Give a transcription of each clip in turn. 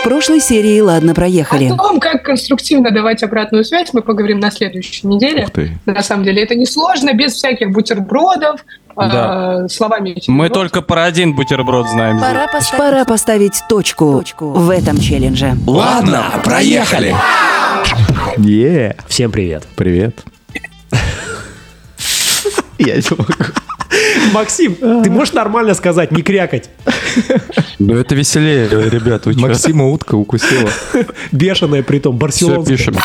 В прошлой серии «Ладно, проехали». О том, как конструктивно давать обратную связь, мы поговорим на следующей неделе. Ух ты. На самом деле это несложно, без всяких бутербродов, Да. э, словами. Мы только про один бутерброд знаем. здесь. Пора поставить, Пора поставить точку, в этом челлендже. Ладно, проехали. Е, Всем привет. привет. Я не могу. Максим, ты можешь нормально сказать, не крякать? Ну это веселее, ребят. Максима утка укусила. Бешеная притом, Все барселонская. пишем.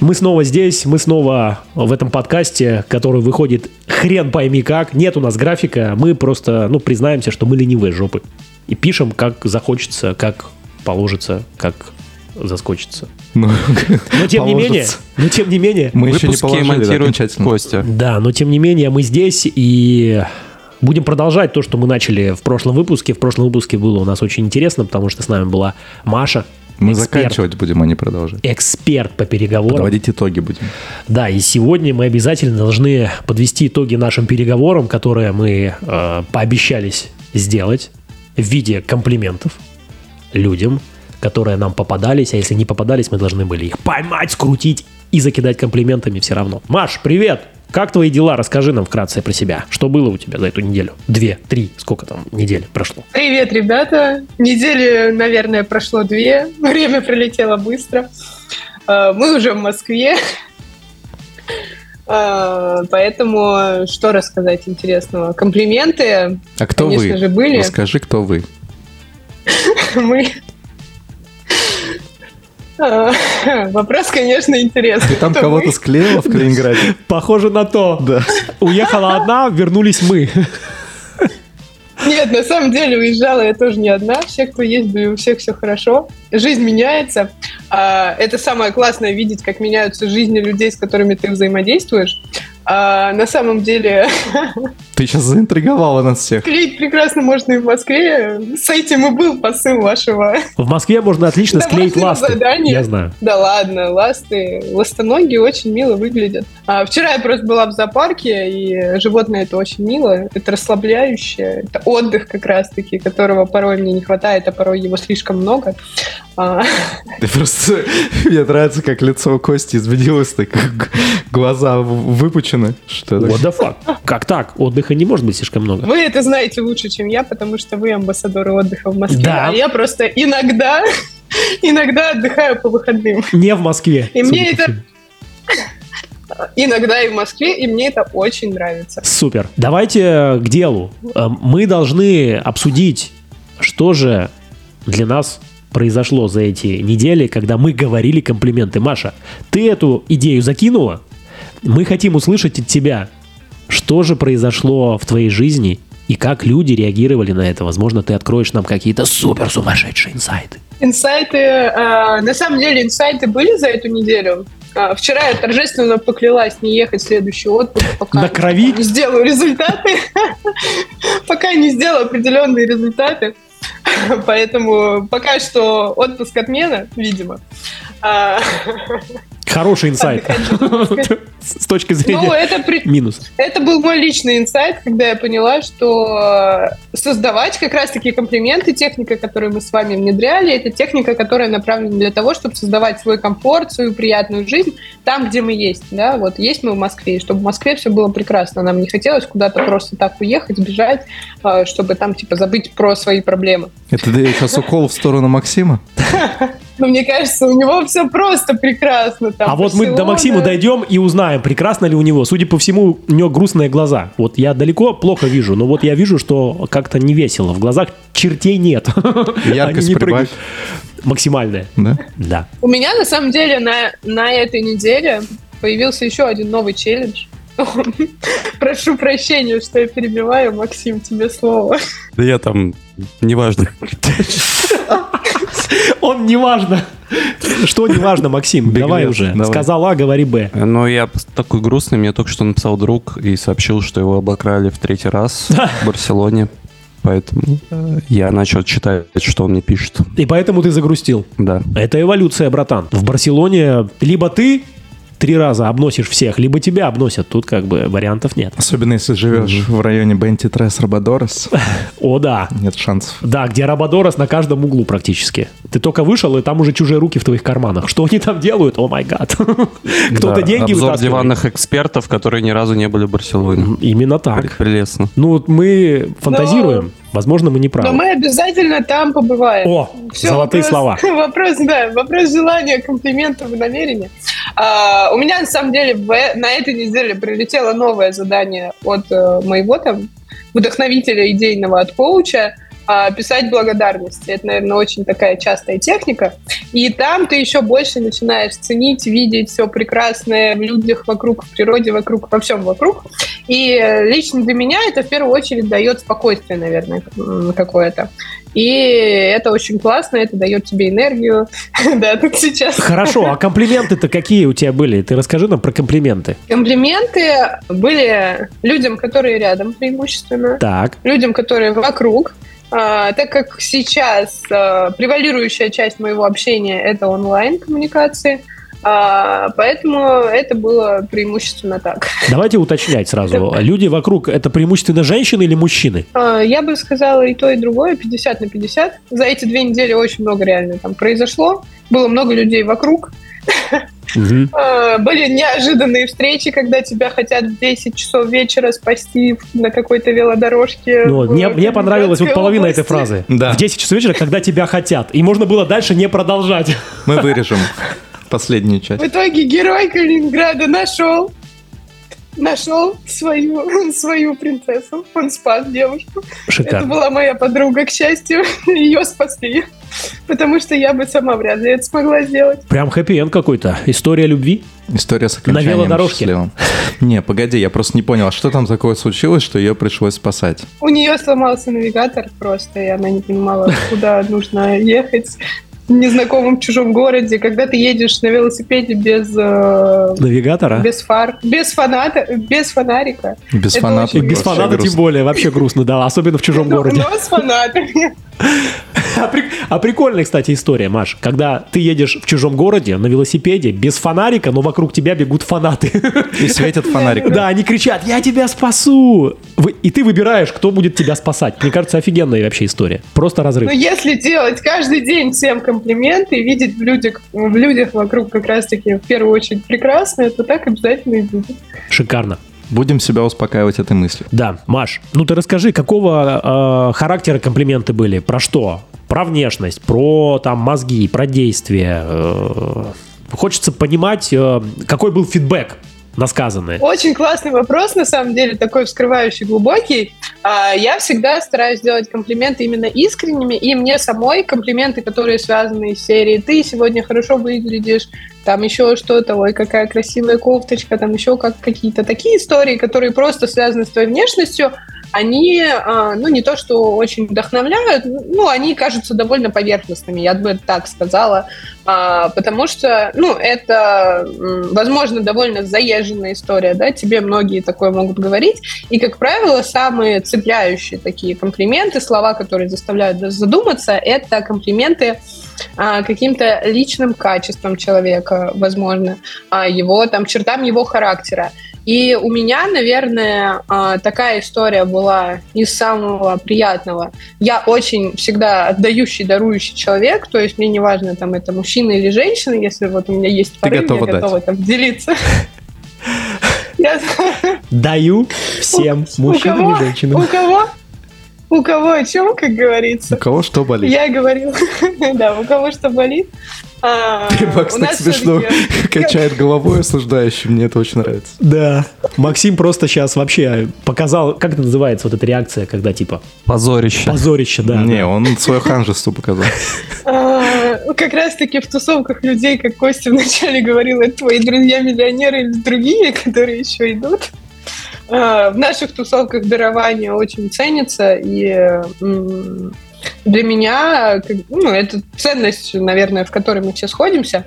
Мы снова здесь, мы снова в этом подкасте, который выходит хрен пойми как. Нет у нас графика, мы просто, ну, признаемся, что мы ленивые жопы. И пишем, как захочется, как положится, как заскочится. Ну, Но тем не менее, но тем не менее, Мы еще не окончательно. Костя. Да, но тем не менее мы здесь и будем продолжать то, что мы начали в прошлом выпуске. В прошлом выпуске было у нас очень интересно, потому что с нами была Маша. Мы эксперт, заканчивать будем, а не продолжать. Эксперт по переговорам. Подводить итоги будем. Да, и сегодня мы обязательно должны подвести итоги нашим переговорам, которые мы э, пообещались сделать в виде комплиментов людям, которые нам попадались, а если не попадались, мы должны были их поймать, скрутить и закидать комплиментами все равно. Маш, привет! Как твои дела? Расскажи нам вкратце про себя. Что было у тебя за эту неделю? Две, три, сколько там недель прошло? Привет, ребята. Недели, наверное, прошло две. Время пролетело быстро. Э, Мы уже в Москве. Э, Поэтому что рассказать интересного? Комплименты, А кто конечно вы? же, были. Расскажи, кто вы. Мы... Вопрос, конечно, интересный. Ты там Кто кого-то мы? склеила в Калининграде? Похоже на то. Да. Уехала одна, вернулись мы. Нет, на самом деле уезжала я тоже не одна. Все, кто есть, и у всех все хорошо. Жизнь меняется. А, Это самое классное видеть, как меняются жизни людей, с которыми ты взаимодействуешь. А, На самом деле Ты сейчас заинтриговала нас всех. клеить прекрасно можно и в Москве. С этим и был посыл вашего. В Москве можно отлично склеить ласты. задания. Я знаю. Да ладно, ласты, ластоногие очень мило выглядят. А, вчера я просто была в зоопарке, и животное это очень мило, это расслабляющее, это отдых как раз-таки, которого порой мне не хватает, а порой его слишком много. А, Ты просто... Мне нравится, как лицо Кости изменилось, так глаза в- выпучены. Что это? What the fuck? Как так? Отдыха не может быть слишком много. Вы это знаете лучше, чем я, потому что вы амбассадоры отдыха в Москве, Да. а я просто иногда, иногда отдыхаю по выходным. Не в Москве. И мне это- Иногда и в Москве, и мне это очень нравится. Супер. Давайте к делу. Э, Мы должны обсудить, что же для нас произошло за эти недели, когда мы говорили комплименты. Маша, ты эту идею закинула? Мы хотим услышать от тебя, что же произошло в твоей жизни и как люди реагировали на это. Возможно, ты откроешь нам какие-то супер сумасшедшие инсайты. Инсайты, э, на самом деле инсайты были за эту неделю. А, Вчера я торжественно поклялась не ехать в следующий отпуск, пока На крови? не сделаю результаты, пока не сделаю определенные результаты. Поэтому пока что отпуск отмена, видимо. Хороший инсайт. С точки Ну, зрения это при- минуса. Это был мой личный инсайт, когда я поняла, что э, создавать как раз-таки комплименты, техника, которую мы с вами внедряли, это техника, которая направлена для того, чтобы создавать свой комфорт, свою приятную жизнь там, где мы есть. Да? Вот есть мы в Москве, и чтобы в Москве все было прекрасно. Нам не хотелось куда-то просто так уехать, бежать, чтобы там типа забыть про свои проблемы. Это ты сейчас укол в сторону Максима? Но мне кажется, у него все просто прекрасно. Там А вот мы до. Максима дойдем и узнаем, прекрасно ли у него. Судя по всему, у него грустные глаза. Вот я далеко плохо вижу, но вот я вижу, что как-то не весело. В глазах чертей нет. Яркость не прибавь. Максимальная. Да? Да. У меня на самом деле на, на этой неделе появился еще один новый челлендж. Прошу прощения, что я перебиваю, Максим, тебе слово. Да я там, неважно. Он неважно. Что неважно, Максим? Беглец, Давай уже. давай. Сказал А, говори Б. Но я такой грустный, мне только что написал друг и сообщил, что его обокрали в третий раз в Барселоне. Поэтому э, я начал читать, что он мне пишет. И поэтому ты загрустил. Да. Это эволюция, братан. В Барселоне либо ты три раза обносишь всех, либо тебя обносят. Тут как бы вариантов нет. Особенно если живешь в районе Бенти Трес Робадорос, О, да. нет шансов. Да, где Рабадорос на каждом углу практически. Ты только вышел, и там уже чужие руки в твоих карманах. Что они там делают? О май гад. Кто-то деньги Обзор диванных экспертов, которые ни разу не были в Барселоне. Именно так. Прелестно. Ну, вот мы фантазируем. Возможно, мы не Но правы. мы обязательно там побываем. О, Всё, золотые вопрос- слова. Вопрос, да, вопрос желания, комплиментов и намерения. А, у меня, на самом деле, в э- на этой неделе прилетело новое задание от э, моего там вдохновителя идейного, от коуча, писать благодарности. Это, наверное, очень такая частая техника. И там ты еще больше начинаешь ценить, видеть все прекрасное в людях вокруг, в природе вокруг, во всем вокруг. И э, лично для меня это в первую очередь дает спокойствие, наверное, какое-то. И это очень классно, это дает тебе энергию. Да, тут сейчас. Хорошо, а комплименты-то какие у тебя были? Ты расскажи нам про комплименты. Комплименты были людям, которые рядом преимущественно, Так, людям, которые вокруг. А, так как сейчас а, превалирующая часть моего общения это онлайн-коммуникации, а, поэтому это было преимущественно так. давайте уточнять сразу. Люди вокруг это преимущественно женщины или мужчины? Я бы сказала и то, и другое, 50 на 50. За эти две недели очень много реально там произошло. Было много людей вокруг. А, Были неожиданные встречи, когда тебя хотят в 10 часов вечера спасти на какой-то велодорожке. Ну, в мне, мне понравилась вот половина области. этой фразы. Да. В 10 часов вечера, когда тебя хотят. И можно было дальше не продолжать. Мы вырежем последнюю часть. В итоге герой Калининграда нашел нашел свою, свою принцессу. Он спас девушку. Это Шикарно. была моя подруга, к счастью. Ее спасли. Потому что я бы сама вряд ли это смогла сделать. Прям хэппи-энд какой-то. История любви. История с окончанием велодорожке. счастливым. Не, погоди, я просто не понял, а что там такое случилось, что ее пришлось спасать? У нее сломался навигатор просто, и она не понимала, куда нужно ехать незнакомом чужом городе, когда ты едешь на велосипеде без, э, Навигатора. без фар, без фаната, без фонарика. Без очень Без фаната тем более. Вообще грустно, да. Особенно в чужом Но- городе. Но с фанатами. А, а прикольная, кстати, история, Маш. Когда ты едешь в чужом городе на велосипеде, без фонарика, но вокруг тебя бегут фанаты. И светит фонарик. Да, они кричат, я тебя спасу! И ты выбираешь, кто будет тебя спасать. Мне кажется, офигенная вообще история. Просто разрыв. Но если делать каждый день всем комплименты и видеть в людях, в людях вокруг как раз-таки в первую очередь прекрасное, то так обязательно и будет. Шикарно. Будем себя успокаивать этой мыслью. Да, Маш, ну ты расскажи, какого э, характера комплименты были? Про что? Про внешность, про там мозги, про действия. э, хочется понимать, э, какой был фидбэк на сказанное. Очень классный вопрос, на самом деле, такой вскрывающий, глубокий. А, Я всегда стараюсь делать комплименты именно искренними, и мне самой комплименты, которые связаны из серии «ты сегодня хорошо выглядишь», там еще что-то, ой, какая красивая кофточка, там еще как какие-то такие истории, которые просто связаны с твоей внешностью, они, а, ну, не то, что очень вдохновляют, ну, они кажутся довольно поверхностными, я бы так сказала, А, потому что, ну, это, возможно, довольно заезженная история, да, тебе многие такое могут говорить, и, как правило, самые цепляющие такие комплименты, слова, которые заставляют задуматься, это комплименты а, каким-то личным качествам человека, возможно, его там чертам его характера. И у меня, наверное, а, такая история была из самого приятного. Я очень всегда отдающий, дарующий человек, то есть мне не важно, там это мужчина или женщина, если вот у меня есть порыв, я дать. готова там делиться. Даю всем, мужчинам и женщинам. У кого? У кого о чем, как говорится? У кого что болит? Я говорила, да, у кого что болит. А, Макс у так нас смешно качает головой осуждающий, мне это очень нравится. Да. Максим просто сейчас вообще показал, как это называется, вот эта реакция, когда типа Позорище. позорище, да. Не, он свое ханжество показал. А, Как раз-таки в тусовках людей, как Костя вначале говорил, это твои друзья-миллионеры или другие, которые еще идут. А, В наших тусовках дарование очень ценится, и для меня ну, это ценность, наверное, в которой мы все сходимся.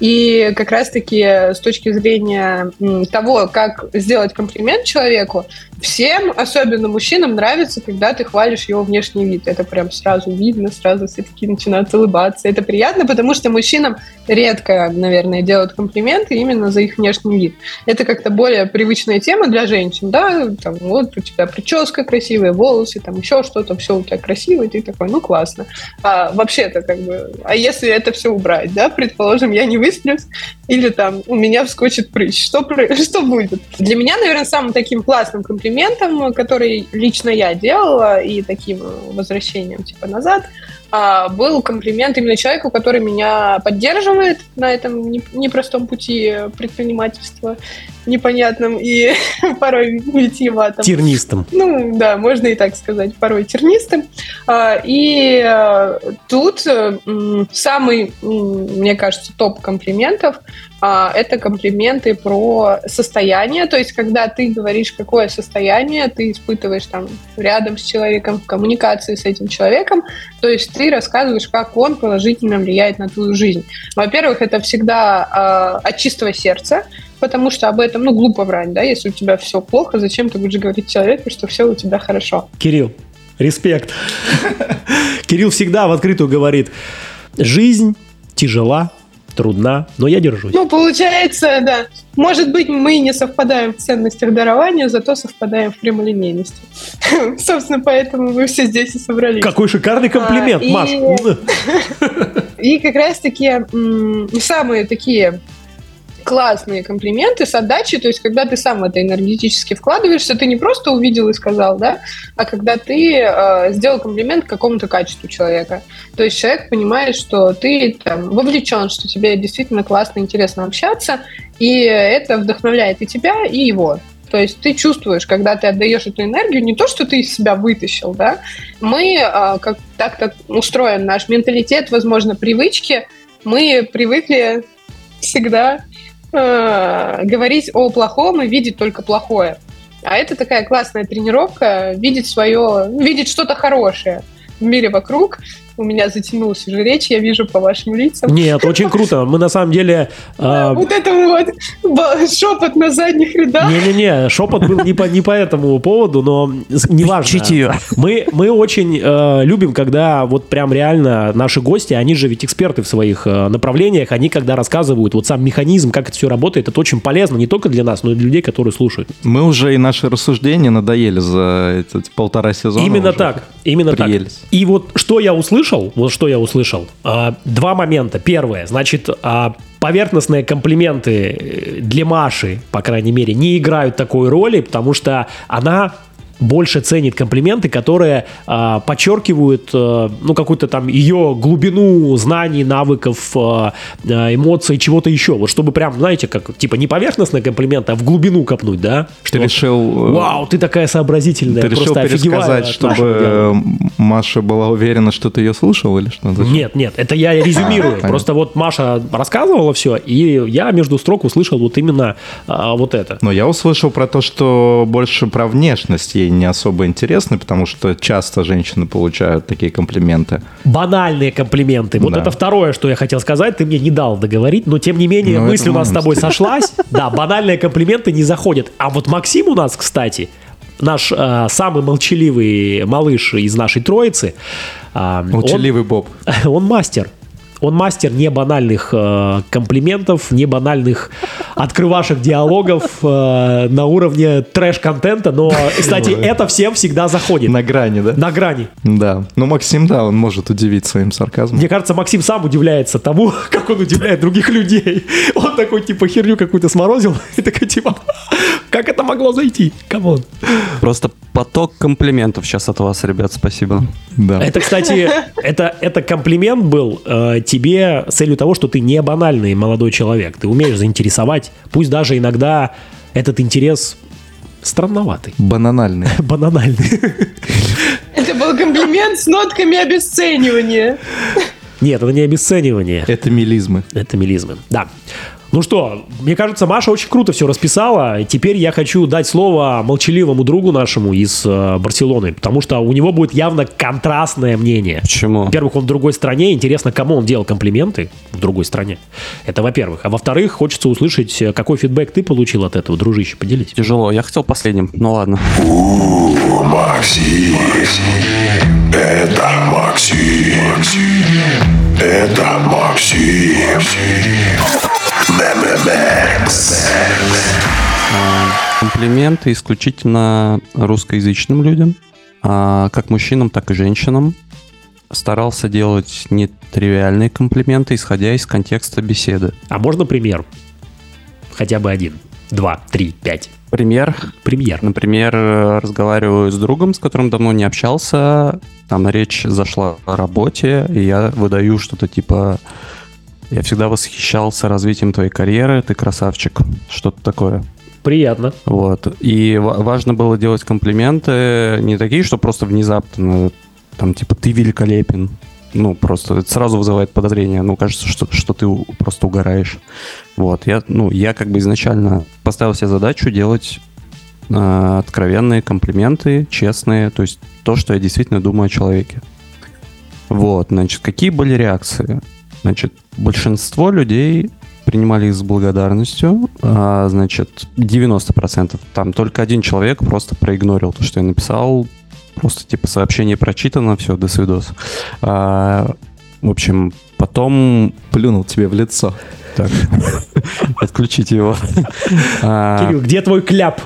И как раз-таки с точки зрения того, как сделать комплимент человеку, всем, особенно мужчинам, нравится, когда ты хвалишь его внешний вид. Это прям сразу видно, сразу все таки начинают улыбаться. Это приятно, потому что мужчинам редко, наверное, делают комплименты именно за их внешний вид. Это как-то более привычная тема для женщин, да, там, вот у тебя прическа красивая, волосы, там еще что-то, все у тебя красиво, и ты такой, ну классно. А вообще-то как бы, а если это все убрать, да, предположим, я не высплюсь, или там у меня вскочит прыщ, что, что будет? Для меня, наверное, самым таким классным комплиментом, который лично я делала, и таким возвращением типа назад, был комплимент именно человеку, который меня поддерживает на этом непростом пути предпринимательства, непонятном и порой витиеватом. Тернистым. Ну, да, можно и так сказать, порой тернистым. А, и а, тут самый, мне кажется, топ комплиментов это комплименты про состояние, то есть когда ты говоришь, какое состояние ты испытываешь там рядом с человеком, в коммуникации с этим человеком, то есть ты рассказываешь, как он положительно влияет на твою жизнь. Во-первых, это всегда э, от чистого сердца, потому что об этом, ну, глупо врать, да, если у тебя все плохо, зачем ты будешь говорить человеку, что все у тебя хорошо. Кирилл, респект. Кирилл всегда в открытую говорит, жизнь тяжела, трудна, но я держусь. Ну, получается, да. Может быть, мы не совпадаем в ценностях дарования, зато совпадаем в прямолинейности. Собственно, поэтому мы все здесь и собрались. Какой шикарный комплимент, а, Маш! И как раз-таки самые такие классные комплименты с отдачей, то есть когда ты сам это энергетически вкладываешься, ты не просто увидел и сказал, да, а когда ты э, сделал комплимент какому-то качеству человека. То есть человек понимает, что ты там вовлечен, что тебе действительно классно, интересно общаться, и это вдохновляет и тебя, и его. То есть ты чувствуешь, когда ты отдаешь эту энергию, не то, что ты из себя вытащил, да. Мы, э, как так как устроен наш менталитет, возможно, привычки, мы привыкли всегда э, говорить о плохом и видеть только плохое. А это такая классная тренировка, видеть свое, видеть что-то хорошее в мире вокруг, у меня затянулась уже речь, я вижу по вашим лицам. Нет, очень круто. Мы на самом деле... Э... Вот это вот шепот на задних рядах. Не-не-не, шепот был не по, не по этому поводу, но неважно. Чутье. Мы, мы очень э, любим, когда вот прям реально наши гости, они же ведь эксперты в своих э, направлениях, они когда рассказывают вот сам механизм, как это все работает, это очень полезно не только для нас, но и для людей, которые слушают. Мы уже и наши рассуждения надоели за эти полтора сезона. Именно так, именно приелись. так. И вот что я услышал, услышал, вот что я услышал. А, два момента. Первое, значит, а, поверхностные комплименты э, для Маши, по крайней мере, не играют такой роли, потому что она больше ценит комплименты, которые э, подчеркивают э, ну какую-то там ее глубину знаний, навыков, э, э, эмоций, чего-то еще. Вот чтобы прям, знаете, как типа не поверхностный комплимент, а в глубину копнуть, да? Что ты решил... Э, Вау, ты такая сообразительная, ты решил пересказать, чтобы Маша была уверена, что ты ее слушал или что? Нет, нет, это я резюмирую. А, Просто вот Маша рассказывала все, и я между строк услышал вот именно а, вот это. Но я услышал про то, что больше про внешность ей не особо интересны, потому что часто женщины получают такие комплименты. Банальные комплименты. Вот да. это второе, что я хотел сказать. Ты мне не дал договорить, но тем не менее ну, мысль у нас с тобой сошлась. Да, банальные комплименты не заходят. А вот Максим у нас, кстати, наш э, самый молчаливый малыш из нашей троицы. Э, молчаливый он, Боб. Он мастер. Он мастер не банальных э, комплиментов, не банальных открывашек диалогов э, на уровне трэш-контента, но, кстати, это всем всегда заходит. На грани, да? На грани. Да. Ну, Максим, да, он может удивить своим сарказмом. Мне кажется, Максим сам удивляется тому, как он удивляет других людей. Он такой, типа, херню какую-то сморозил, и такой, типа, как это могло зайти? Come on. Просто поток комплиментов сейчас от вас, ребят, спасибо. Да. Это, кстати, это, это комплимент был э, тебе с целью того, что ты не банальный молодой человек. Ты умеешь заинтересовать, пусть даже иногда этот интерес странноватый. Бананальный. Бананальный. Это был комплимент с нотками обесценивания. Нет, это не обесценивание. Это мелизмы. Это мелизмы, да. Ну что, мне кажется, Маша очень круто все расписала. Теперь я хочу дать слово молчаливому другу нашему из э, Барселоны, потому что у него будет явно контрастное мнение. Почему? Во-первых, он в другой стране. Интересно, кому он делал комплименты в другой стране. Это во-первых. А во-вторых, хочется услышать, э, какой фидбэк ты получил от этого, дружище. Поделись. Тяжело. Я хотел последним. Ну ладно. Макси, это Макси, это Макси, Мемемекс. Комплименты исключительно русскоязычным людям, а как мужчинам, так и женщинам. Старался делать нетривиальные комплименты, исходя из контекста беседы. А можно пример? Хотя бы один. Два, три, пять. Пример. Премьер. Например, разговариваю с другом, с которым давно не общался. Там речь зашла о работе, и я выдаю что-то типа «Я всегда восхищался развитием твоей карьеры, ты красавчик». Что-то такое. Приятно. Вот. И ва- важно было делать комплименты не такие, что просто внезапно, там, типа, ты великолепен. Ну, просто это сразу вызывает подозрение. Ну, кажется, что, что ты просто угораешь. Вот. Я, ну, я как бы изначально поставил себе задачу делать э, откровенные комплименты, честные, то есть то, что я действительно думаю о человеке. Вот, значит, какие были реакции? Значит, большинство людей принимали их с благодарностью, а, значит, 90%. Там только один человек просто проигнорил то, что я написал, просто типа сообщение прочитано, все, до свидос. А, в общем, потом... Плюнул тебе в лицо. Так, отключите его. Кирилл, где твой кляп?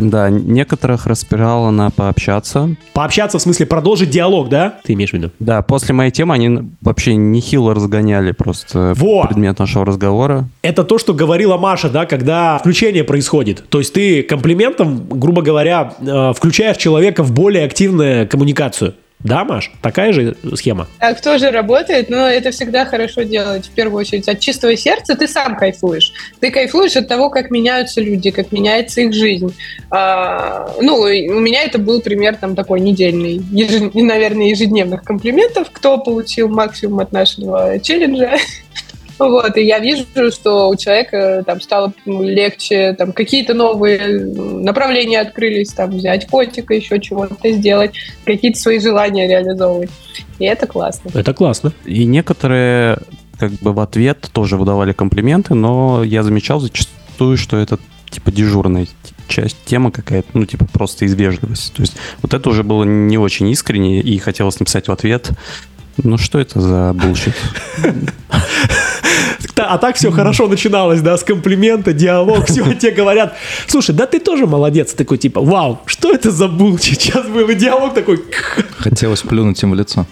Да, некоторых распирало на пообщаться. Пообщаться, в смысле продолжить диалог, да? Ты имеешь в виду? Да, после моей темы они вообще нехило разгоняли просто Во! предмет нашего разговора. Это то, что говорила Маша, да, когда включение происходит. То есть ты комплиментом, грубо говоря, э, включаешь человека в более активную коммуникацию. Да, Маш? Такая же схема? Так тоже работает, но это всегда хорошо делать, в первую очередь. От чистого сердца ты сам кайфуешь. Ты кайфуешь от того, как меняются люди, как меняется их жизнь. А, ну, у меня это был пример там такой недельный, ежед- наверное, ежедневных комплиментов, кто получил максимум от нашего челленджа. Вот, и я вижу, что у человека там стало легче, там какие-то новые направления открылись, там взять котика, еще чего-то сделать, какие-то свои желания реализовывать. И это классно. Это классно. И некоторые как бы в ответ тоже выдавали комплименты, но я замечал зачастую, что это типа дежурная часть, тема какая-то, ну, типа просто из вежливости. То есть вот это уже было не очень искренне, и хотелось написать в ответ, ну что это за bullshit? А так все хорошо начиналось, да, с комплимента, диалог, все, те говорят, слушай, да ты тоже молодец, такой типа, вау, что это за булчит? Сейчас был и диалог такой, Хотелось плюнуть им в лицо.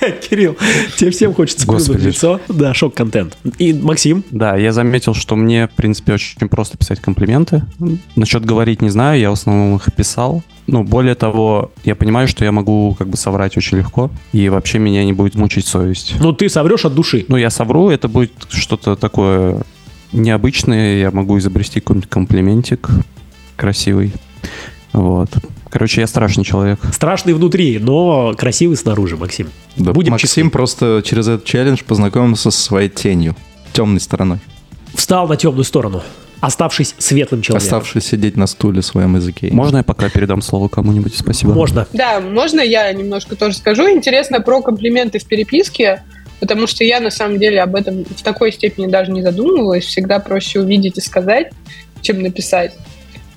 Кирилл, тебе всем хочется плюнуть в лицо. Да, шок-контент. И Максим, Да, я заметил, что мне, в принципе, очень просто писать комплименты. Насчет говорить не знаю, я в основном их писал. Ну, более того, я понимаю, что я могу как бы соврать очень легко, и вообще меня не будет мучить совесть. ну ты соврешь от души. Ну, я совру, это будет что-то такое необычное, я могу изобрести какой-нибудь комплиментик красивый. Вот. Короче, я страшный человек. Страшный внутри, но красивый снаружи, Максим. Да, Будем Максим честны. просто через этот челлендж познакомился со своей тенью, темной стороной, Встал на темную сторону, оставшись светлым человеком. оставшись сидеть на стуле в своем языке. Можно я пока передам слово кому-нибудь? Спасибо. Можно. Да, можно я немножко тоже скажу? Интересно про комплименты в переписке, потому что я на самом деле об этом в такой степени даже не задумывалась. Всегда проще увидеть и сказать, чем написать.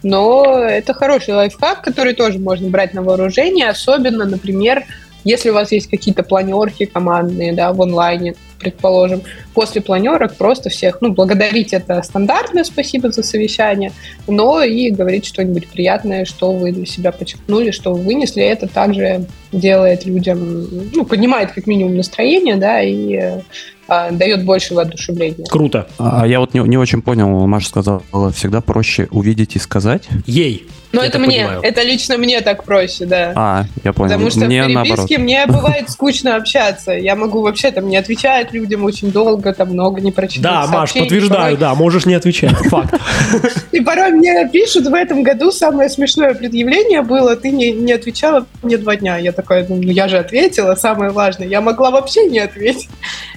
Но это хороший лайфхак, который тоже можно брать на вооружение, особенно, например, если у вас есть какие-то планерки командные, да, в онлайне, предположим, после планерок просто всех, ну, благодарить это стандартное, спасибо за совещание, но и говорить что-нибудь приятное, что вы для себя подчеркнули, что вы вынесли, это также делает людям, ну, поднимает как минимум настроение, да, и а, дает больше воодушевления. Круто. А я вот не, не очень понял, Маша сказала, всегда проще увидеть и сказать. Ей. Но Я это мне, понимаю. это лично мне так проще, да. А, я понял. Потому что Мне в наоборот. переписке мне бывает скучно общаться. Я могу вообще там не отвечать людям очень долго, там много не прочитать. Да, Маш, подтверждаю, Порой- да, можешь не отвечать. Факт. И порой мне пишут в этом году самое смешное предъявление было, ты не, не отвечала мне два дня. Я такая, ну, я же ответила, самое важное. Я могла вообще не ответить.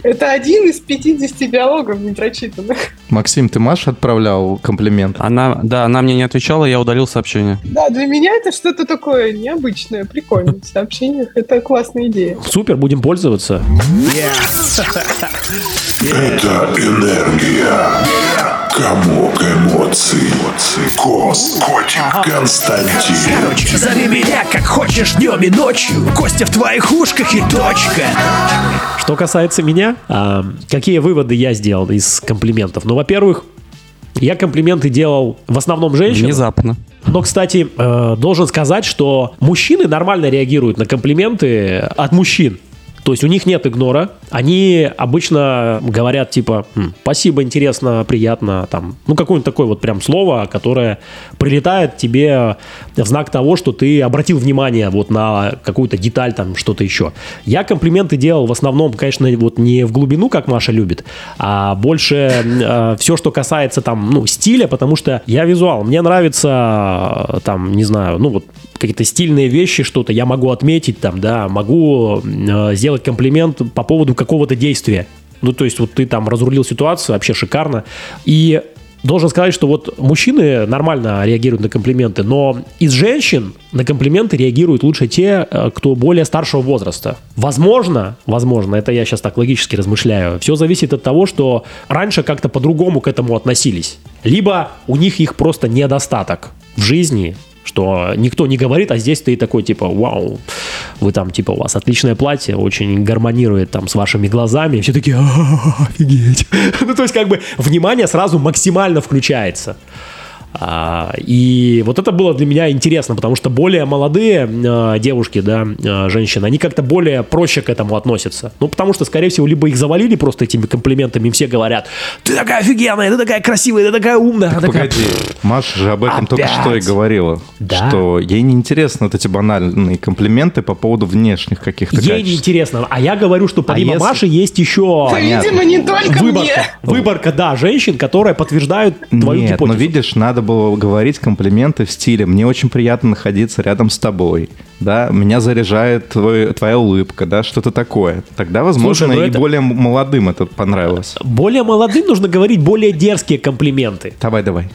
Это один из 50 диалогов непрочитанных. Максим, ты Маш отправлял комплимент? Она, да, она мне не отвечала, я удалил сообщение. Да, для меня это что-то такое необычное, прикольное в сообщениях. Это классная идея. Супер, будем пользоваться. Это энергия. Комок эмоций. Кос. Котик Константин. Короче, зови меня как хочешь днем и ночью Костя в твоих ушках и точка Что касается меня, а, какие выводы я сделал из комплиментов? Ну, во-первых, я комплименты делал в основном женщинам. Внезапно. Но, кстати, э, должен сказать, что мужчины нормально реагируют на комплименты от мужчин. То есть у них нет игнора. Они обычно говорят типа «М, «спасибо, интересно, приятно», там, ну, какое-нибудь такое вот прям слово, которое прилетает тебе в знак того, что ты обратил внимание вот на какую-то деталь, там, что-то еще. Я комплименты делал в основном, конечно, вот не в глубину, как Маша любит, а больше все, что касается там, ну, стиля, потому что я визуал. Мне нравится э, там, не знаю, ну, вот какие-то стильные вещи, что-то я могу отметить там, да, могу э, сделать комплимент по поводу какого-то действия. Ну, то есть вот ты там разрулил ситуацию, вообще шикарно. И должен сказать, что вот мужчины нормально реагируют на комплименты, но из женщин на комплименты реагируют лучше те, э, кто более старшего возраста. Возможно, возможно, это я сейчас так логически размышляю, все зависит от того, что раньше как-то по-другому к этому относились. Либо у них их просто недостаток в жизни, что никто не говорит, а здесь ты такой, типа, вау, вы там, типа, у вас отличное платье, очень гармонирует там с вашими глазами, и все такие, «А, офигеть. Ну, то есть, как бы, внимание сразу максимально включается. А, и вот это было для меня интересно, потому что более молодые э, девушки, да, э, женщины, они как-то более проще к этому относятся. Ну, потому что, скорее всего, либо их завалили просто этими комплиментами, и все говорят, ты такая офигенная, ты такая красивая, ты такая умная. она такая, Погоди, Маша же об этом только Опять? что и говорила, Да. что ей не интересны вот эти банальные комплименты по поводу внешних каких-то Ей качеств. неинтересно. А я говорю, что помимо если- Маши есть еще Понятно. Видимо, не только выборка. мне. Выборка, да, женщин, которые подтверждают твою Нет, гипотезу. но видишь, надо было говорить комплименты в стиле «мне очень приятно находиться рядом с тобой», да, «меня заряжает твой- твоя улыбка», да, что-то такое. Тогда, возможно, Слушай, ну и это- более молодым это понравилось. Более молодым нужно говорить более дерзкие комплименты. Давай, давай.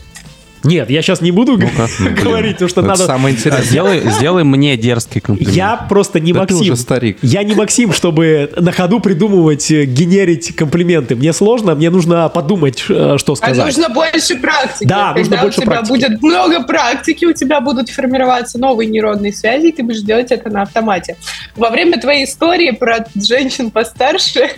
Нет, я сейчас не буду Ну, говорить, потому что Это надо... самое интересное. Сделай, сделай мне дерзкий комплимент. Я просто не Да ты Максим. уже старик. Я не Максим, чтобы на ходу придумывать, э, генерить комплименты. Мне сложно, мне нужно подумать, э, что А сказать. нужно больше практики. Да, Когда нужно больше у тебя практики. будет много практики, у тебя будут формироваться новые нейронные связи, и ты будешь делать это на автомате. Во время твоей истории про женщин постарше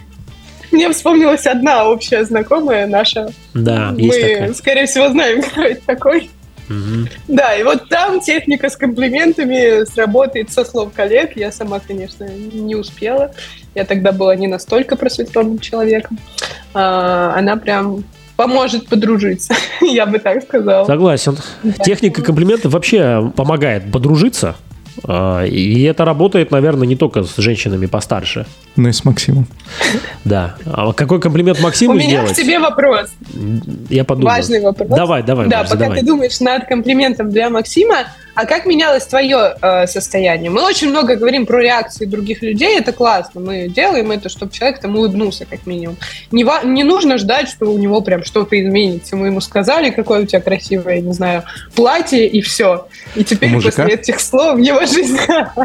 мне вспомнилась одна общая знакомая наша. Да, есть Мы, такая. скорее всего, знаем, кто это такой. Мгм. Да, и вот там техника с комплиментами сработает со слов коллег. Я сама, конечно, не успела. Я тогда была не настолько просветленным человеком. А, она прям поможет подружиться, я бы так сказала. Согласен. Техника комплиментов вообще помогает подружиться. А, И это работает, наверное, не только с женщинами постарше. Ну и с Максимом. Да. А какой комплимент У Максиму меня сделать? к тебе вопрос. Я подумаю. Важный вопрос. Давай, давай, Да, Маш, пока задавай. ты думаешь над комплиментом для Максима, а как менялось твое э, состояние? Мы очень много говорим про реакции других людей, это классно. Мы делаем это, чтобы человек там улыбнулся, как минимум. Не, ва- не нужно ждать, что у него прям что-то изменится. Мы ему сказали, какое у тебя красивое, я не знаю, платье, и все. И теперь У мужика? после этих слов его жизнь...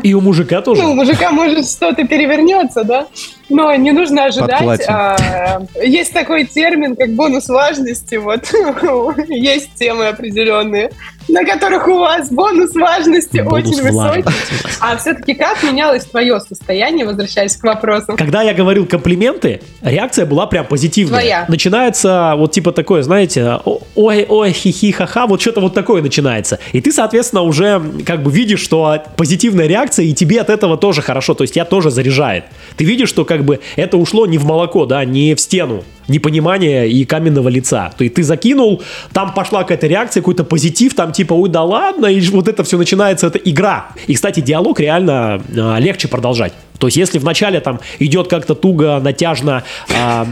И у мужика тоже. Ну, у мужика может что-то перевернется, да? Но не нужно ожидать. а, есть такой термин, как бонус важности. Вот есть темы определенные, на которых у вас бонус важности Бонус очень высокий. важности. А все-таки как менялось твое состояние, возвращаясь к вопросу? Когда я говорил комплименты, реакция была прям позитивная. Твоя. Начинается вот типа такое, знаете, «О- ой, ой, хихи, ха-ха, вот что-то вот такое начинается. И ты, соответственно, уже как бы видишь, что позитивная реакция, и тебе от этого тоже хорошо, то есть тебя тоже заряжает. Ты видишь, что как бы это ушло не в молоко, да, не в стену, непонимание и каменного лица. То есть ты закинул, там пошла какая-то реакция, какой-то позитив, там типа, ой, да ладно, и вот это все начинается, это игра. И, кстати, диалог реально э, легче продолжать. То есть, если вначале там идет как-то туго, натяжно, а,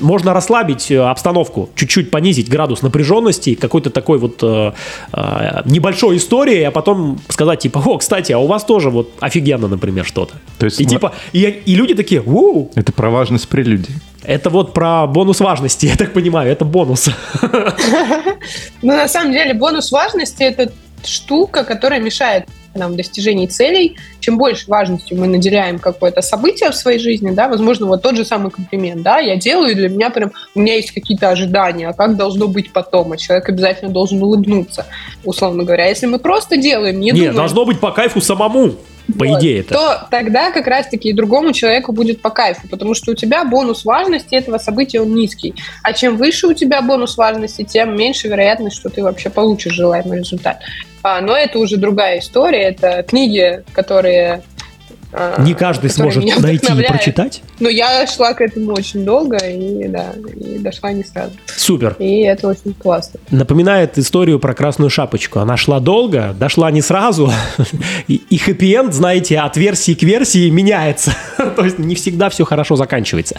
можно расслабить э, обстановку, чуть-чуть понизить градус напряженности, какой-то такой вот а, а, небольшой истории, а потом сказать типа, о, кстати, а у вас тоже вот офигенно, например, что-то. То есть и мы- типа, и, и люди такие, у Это про важность прелюдий. это вот про бонус важности, я так понимаю, это бонус. Но на самом деле бонус важности – это штука, которая мешает нам в достижении целей. Чем больше важностью мы наделяем какое-то событие в своей жизни, да, возможно, вот тот же самый комплимент, да, я делаю, и для меня прям, у меня есть какие-то ожидания, а как должно быть потом, а человек обязательно должен улыбнуться, условно говоря. Если мы просто делаем, не Не, думаем, должно быть по кайфу самому, по вот, идее это. то тогда как раз-таки и другому человеку будет по кайфу, потому что у тебя бонус важности этого события, он низкий. А чем выше у тебя бонус важности, тем меньше вероятность, что ты вообще получишь желаемый результат. А, но это уже другая история, это книги, которые... а, Не каждый которые сможет найти и прочитать. Но я шла к этому очень долго, и да, и дошла не сразу. Супер. И это очень классно. Напоминает историю про красную шапочку. Она шла долго, дошла не сразу. И, и хэппи-энд, знаете, от версии к версии меняется. То есть не всегда все хорошо заканчивается.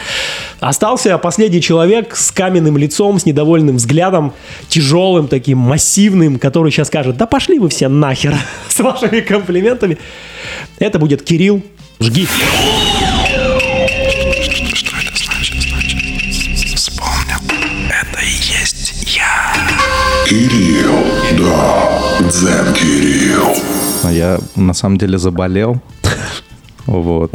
Остался последний человек с каменным лицом, с недовольным взглядом, тяжелым таким, массивным, который сейчас скажет, да пошли вы все нахер с вашими комплиментами. Это будет Кирилл. Жги. Что это значит? Значит, вспомнил. Это и есть я. Кирилл, да, Дзен Кирилл. А я на самом деле заболел. Вот.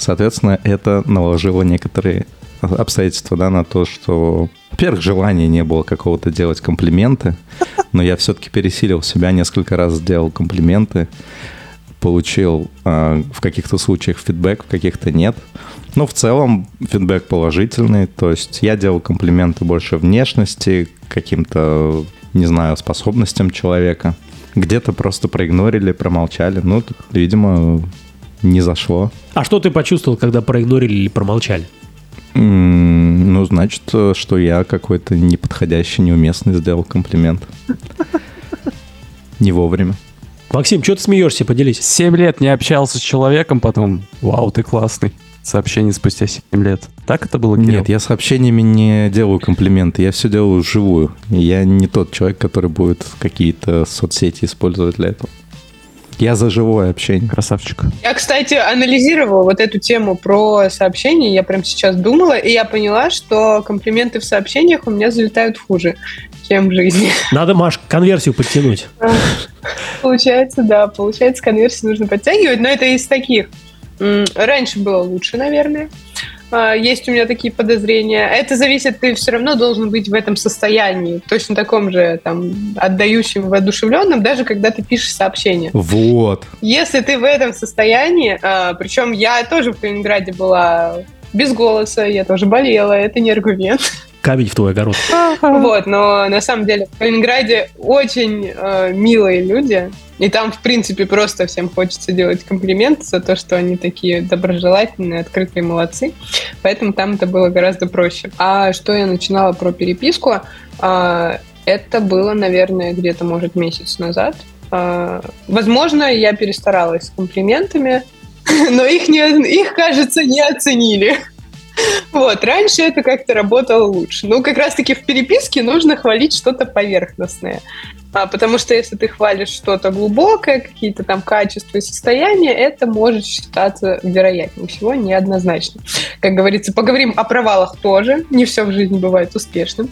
Соответственно, это наложило некоторые обстоятельства, да, на то, что, во-первых, желания не было какого-то делать комплименты, но я все-таки пересилил себя, несколько раз сделал комплименты, получил а, в каких-то случаях фидбэк, в каких-то нет. Но в целом фидбэк положительный, то есть я делал комплименты больше внешности, каким-то, не знаю, способностям человека. Где-то просто проигнорили, промолчали. Ну, тут, видимо, не зашло. А что ты почувствовал, когда проигнорили или промолчали? Ну, значит, э, что я какой-то неподходящий, неуместный сделал комплимент. Не вовремя. Максим, что ты смеешься? Поделись. Семь лет не общался с человеком, потом, вау, ты классный. Сообщение спустя 7 лет. Так это было, Кирилл? Нет, я сообщениями не делаю комплименты, я все делаю вживую. Я не тот человек, который будет какие-то соцсети использовать для этого. Я за живое общение. Красавчик. Я, кстати, анализировала вот эту тему про сообщения, я прям сейчас думала, и я поняла, что комплименты в сообщениях у меня залетают хуже, чем в жизни. Надо, Маш, конверсию подтянуть. Получается, да, получается, конверсию нужно подтягивать, но это из таких. Раньше было лучше, наверное. А, Есть у меня такие подозрения. Это зависит, ты все равно должен быть в этом состоянии, точно таком же, там, отдающем, воодушевленном, даже когда ты пишешь сообщение. Вот. Если ты в этом состоянии, а, причем я тоже в Калининграде была без голоса, я тоже болела, это не аргумент. Камень в твой огород. Вот, но на самом деле в Калининграде очень э, милые люди, и там, в принципе, просто всем хочется делать комплименты за то, что они такие доброжелательные, открытые, молодцы. Поэтому там это было гораздо проще. А что я начинала про переписку? а, это было, наверное, где-то, может, месяц назад. А, возможно, я перестаралась с комплиментами, но их, не, их, кажется, не оценили. Вот, раньше это как-то работало лучше. Ну, как раз-таки в переписке нужно хвалить что-то поверхностное. А, потому что если ты хвалишь что-то глубокое, какие-то там качества и состояния, это может считаться вероятнее всего неоднозначно. Как говорится, поговорим о провалах тоже. Не все в жизни бывает успешным.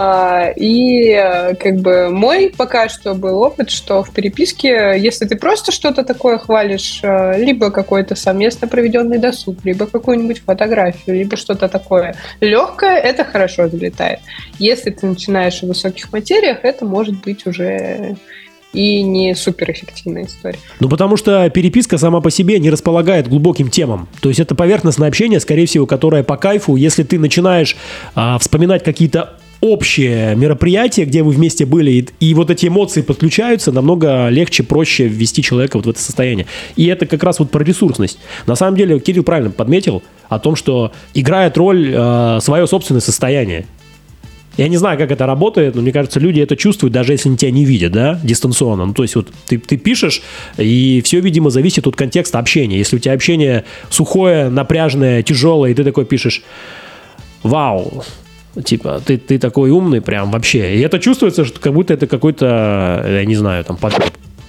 А, И э, как бы мой пока что был опыт, что в переписке, если ты просто что-то такое хвалишь, э, либо какой-то совместно проведенный досуг, либо какую-нибудь фотографию, либо что-то такое легкое, это хорошо залетает. Если ты начинаешь в высоких материях, это может быть уже и не суперэффективная история. Ну, потому что переписка сама по себе не располагает глубоким темам. То есть это поверхностное общение, скорее всего, которое по кайфу. Если ты начинаешь а, вспоминать какие-то общие мероприятия, где вы вместе были, и, и вот эти эмоции подключаются, намного легче, проще ввести человека вот в это состояние. И это как раз вот про ресурсность. На самом деле, Кирилл правильно подметил о том, что играет роль э, свое собственное состояние. Я не знаю, как это работает, но мне кажется, люди это чувствуют, даже если они тебя не видят, да, дистанционно. Ну, то есть вот ты, ты пишешь, и все, видимо, зависит от контекста общения. Если у тебя общение сухое, напряжное, тяжелое, и ты такой пишешь, вау, типа, ты, ты такой умный прям вообще. И это чувствуется, что как будто это какой-то, я не знаю, там, под...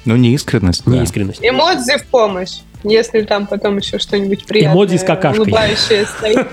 Ну, неискренность, да. неискренность. Эмодзи в помощь. Если там потом еще что-нибудь приятное, Эмодзи с какашкой. улыбающее стоит.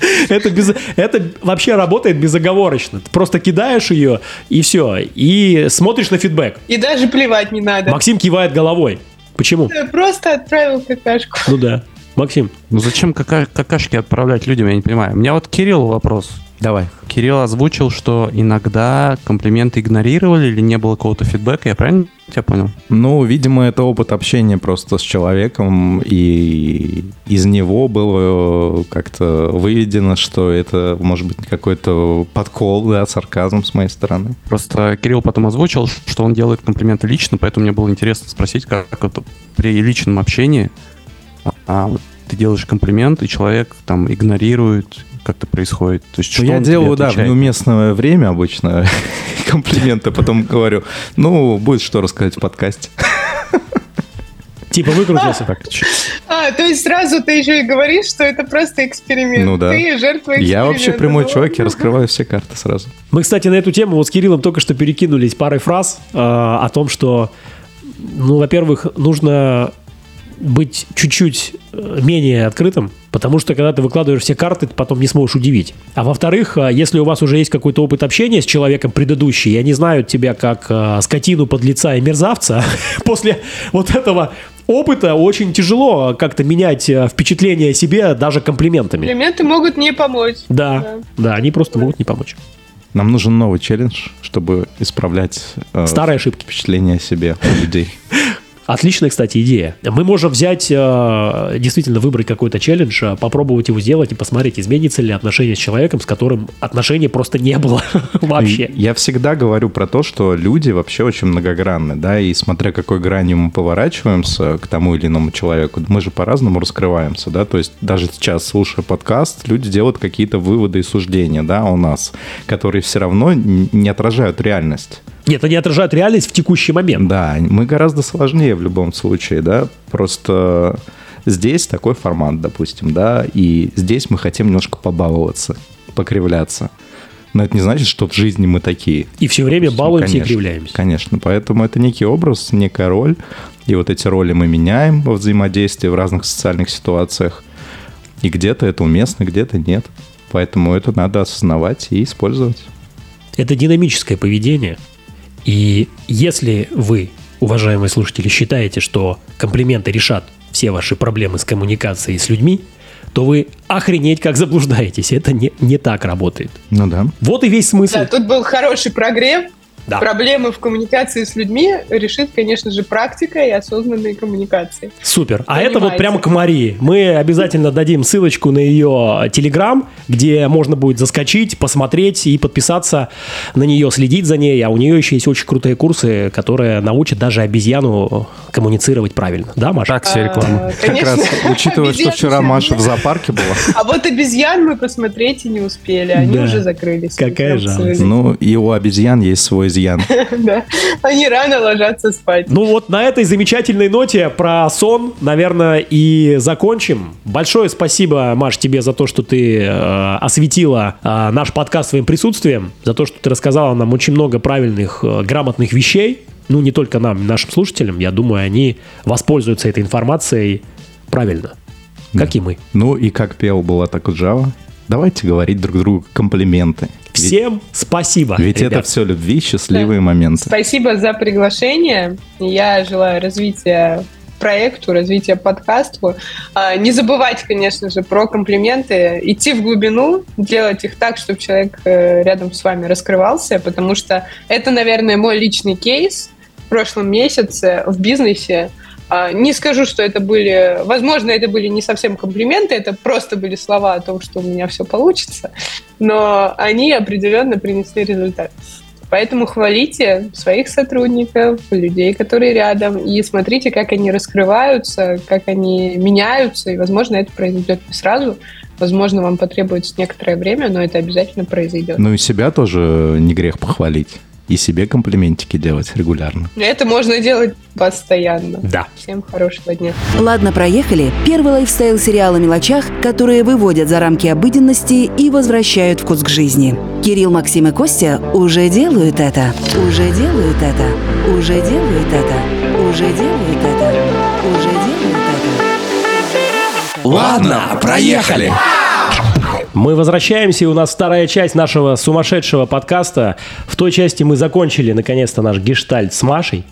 Это, без, это вообще работает безоговорочно. Ты просто кидаешь ее, и все. И смотришь на фидбэк. И даже плевать не надо. Максим кивает головой. Почему? Просто отправил какашку. Ну да. Максим, Ну зачем кака- какашки отправлять людям, я не понимаю. У меня вот Кирилл вопрос. Давай. Кирилл озвучил, что иногда комплименты игнорировали или не было какого-то фидбэка. Я правильно тебя понял? Ну, видимо, это опыт общения просто с человеком, и из него было как-то выведено, что это может быть какой-то подкол, да, сарказм с моей стороны. Просто Кирилл потом озвучил, что он делает комплименты лично, поэтому мне было интересно спросить, как это при личном общении а, а, вот ты делаешь комплимент, и человек там игнорирует, как это происходит. То есть, Ну, что я делаю, да, в неуместное время обычно комплименты, потом говорю, ну, будет что рассказать в подкасте. типа выкрутился. Так, А, то есть сразу ты еще и говоришь, что это просто эксперимент. Ну да. Ты жертва эксперимента. Я вообще прямой человек, я раскрываю все карты сразу. Мы, кстати, на эту тему вот с Кириллом только что перекинулись парой фраз э, о том, что, ну, во-первых, нужно быть чуть-чуть э, менее открытым, потому что когда ты выкладываешь все карты, ты потом не сможешь удивить. А во-вторых, э, если у вас уже есть какой-то опыт общения с человеком предыдущий, и они знают тебя как э, скотину, подлеца и мерзавца, после вот этого опыта очень тяжело как-то менять э, впечатление о себе даже комплиментами. Комплименты могут не помочь. Да, да, они просто могут не помочь. Нам нужен новый челлендж, чтобы исправлять э, Старые ошибки. впечатление о себе у людей. Отличная, кстати, идея. Мы можем взять, э, действительно выбрать какой-то челлендж, э, попробовать его сделать и посмотреть, изменится ли отношение с человеком, с которым отношений просто не было вообще. Я всегда говорю про то, что люди вообще очень многогранны, да, и смотря какой гранью мы поворачиваемся к тому или иному человеку, мы же по-разному раскрываемся, да, то есть даже сейчас, слушая подкаст, люди делают какие-то выводы и суждения, да, у нас, которые все равно не отражают реальность. Нет, они отражают реальность в текущий момент. Да, мы гораздо сложнее в любом случае, да, просто здесь такой формат, допустим, да, и здесь мы хотим немножко побаловаться, покривляться. Но это не значит, что в жизни мы такие. И все время Ну, балуемся и конечно, кривляемся. Конечно, поэтому это некий образ, некая роль, и вот эти роли мы меняем во взаимодействии в разных социальных ситуациях, и где-то это уместно, где-то нет. Поэтому это надо осознавать и использовать. Это динамическое поведение. И если вы, уважаемые слушатели, считаете, что комплименты решат все ваши проблемы с коммуникацией с людьми, то вы охренеть как заблуждаетесь. Это не, не так работает. Ну да. Вот и весь смысл. Да, тут был хороший прогрев. Да. Проблемы в коммуникации с людьми решит, конечно же, практика и осознанные коммуникации. Супер. А это вот прямо к Марии. Мы обязательно дадим ссылочку на ее телеграм, где можно будет заскочить, посмотреть и подписаться на нее, следить за ней. А у нее еще есть очень крутые курсы, которые научат даже обезьяну коммуницировать правильно. Да, Маша? Так себе реклама. А, Как конечно, раз, учитывая, что вчера Маша в зоопарке была. А вот обезьян мы посмотреть и не успели, они Да. уже закрылись. Какая жалость. Ну, и у обезьян есть свой Да. Они рано ложатся спать. Ну вот на этой замечательной ноте про сон, наверное, и закончим. Большое спасибо, Маш, тебе за то, что ты э, осветила э, наш подкаст своим присутствием, за то, что ты рассказала нам очень много правильных, э, грамотных вещей. Ну, не только нам, нашим слушателям. Я думаю, они воспользуются этой информацией правильно. Как и мы. Ну и как пел была так Java, давайте говорить друг другу комплименты. Ведь- Всем спасибо. Ведь это ребят. все любви, счастливые моменты. Спасибо за приглашение. Я желаю развития проекту, развития подкасту. А, Не забывать, конечно же, про комплименты, идти в глубину, делать их так, чтобы человек э, рядом с вами раскрывался, потому что это, наверное, мой личный кейс в прошлом месяце в бизнесе. А, Не скажу, что это были, возможно, это были не совсем комплименты, это просто были слова о том, что у меня все получится, но они определенно принесли результат. Поэтому хвалите своих сотрудников, людей, которые рядом, и смотрите, как они раскрываются, как они меняются, и, возможно, это произойдет не сразу, возможно, вам потребуется некоторое время, но это обязательно произойдет. Ну и себя тоже не грех похвалить. И себе комплиментики делать регулярно. Это можно делать постоянно. Да. Всем хорошего дня. Ладно, проехали. Первый лайфстайл-сериал о мелочах, которые выводят за рамки обыденности и возвращают вкус к жизни. Кирилл, Максим и Костя уже делают это. Уже делают это. Уже делают это. Уже делают это. Уже делают это. Ладно, проехали. Мы возвращаемся, и у нас вторая часть нашего сумасшедшего подкаста. В той части мы закончили, наконец-то, наш гештальт с Машей.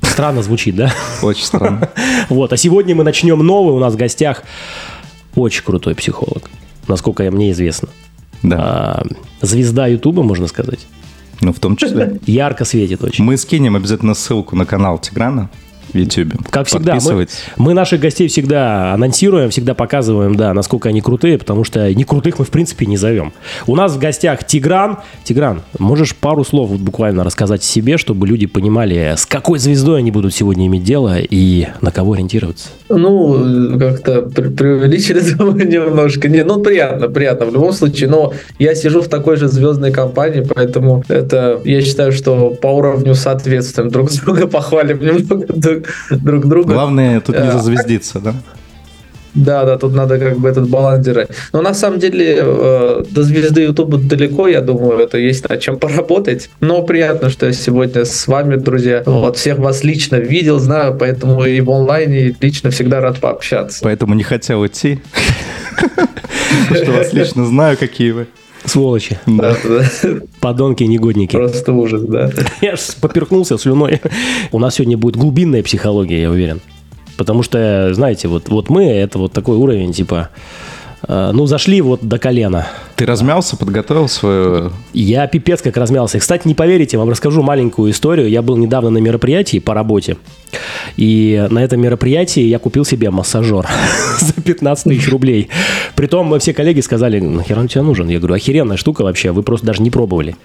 Странно звучит, да? Очень странно. Вот, а сегодня мы начнем новый. У нас в гостях очень крутой психолог, насколько мне известно. Да. А, звезда Ютуба, можно сказать. Ну, в том числе. Ярко светит очень. Мы скинем обязательно ссылку на канал Тиграна YouTube. Как всегда, мы, Подписывайтесь. мы наших гостей всегда анонсируем, всегда показываем, да, насколько они крутые, потому что не крутых мы, в принципе, не зовем. У нас в гостях Тигран. Тигран, можешь пару слов вот буквально рассказать себе, чтобы люди понимали, с какой звездой они будут сегодня иметь дело и на кого ориентироваться? Ну, как-то пре- преувеличили немножко. Не, ну, приятно, приятно в любом случае. Но я сижу в такой же звездной компании, поэтому это, я считаю, что по уровню соответствуем друг друга, похвалим немного друг, друг друга. Главное тут не Э, зазвездиться, да? Да, да, тут надо как бы этот баланс держать. Но на самом деле э, до звезды Ютуба далеко, я думаю, это есть над чем поработать. Но приятно, что я сегодня с вами, друзья. Вот всех вас лично видел, знаю, поэтому и в онлайне и лично всегда рад пообщаться. Поэтому не хотел идти. Что вас лично знаю, какие вы. Сволочи, Да. Подонки, негодники. Просто ужас, да. Я ж поперхнулся слюной. У нас сегодня будет глубинная психология, я уверен. Потому что, знаете, вот, вот мы, это вот такой уровень, типа, ну, зашли вот до колена. Ты размялся, подготовил свою... Я пипец как размялся. И, Кстати, не поверите, вам расскажу маленькую историю. Я был недавно на мероприятии по работе. И на этом мероприятии я купил себе массажер за 15 тысяч рублей. Притом все коллеги сказали, нахера он тебе нужен? Я говорю, охеренная штука вообще, вы просто даже не пробовали.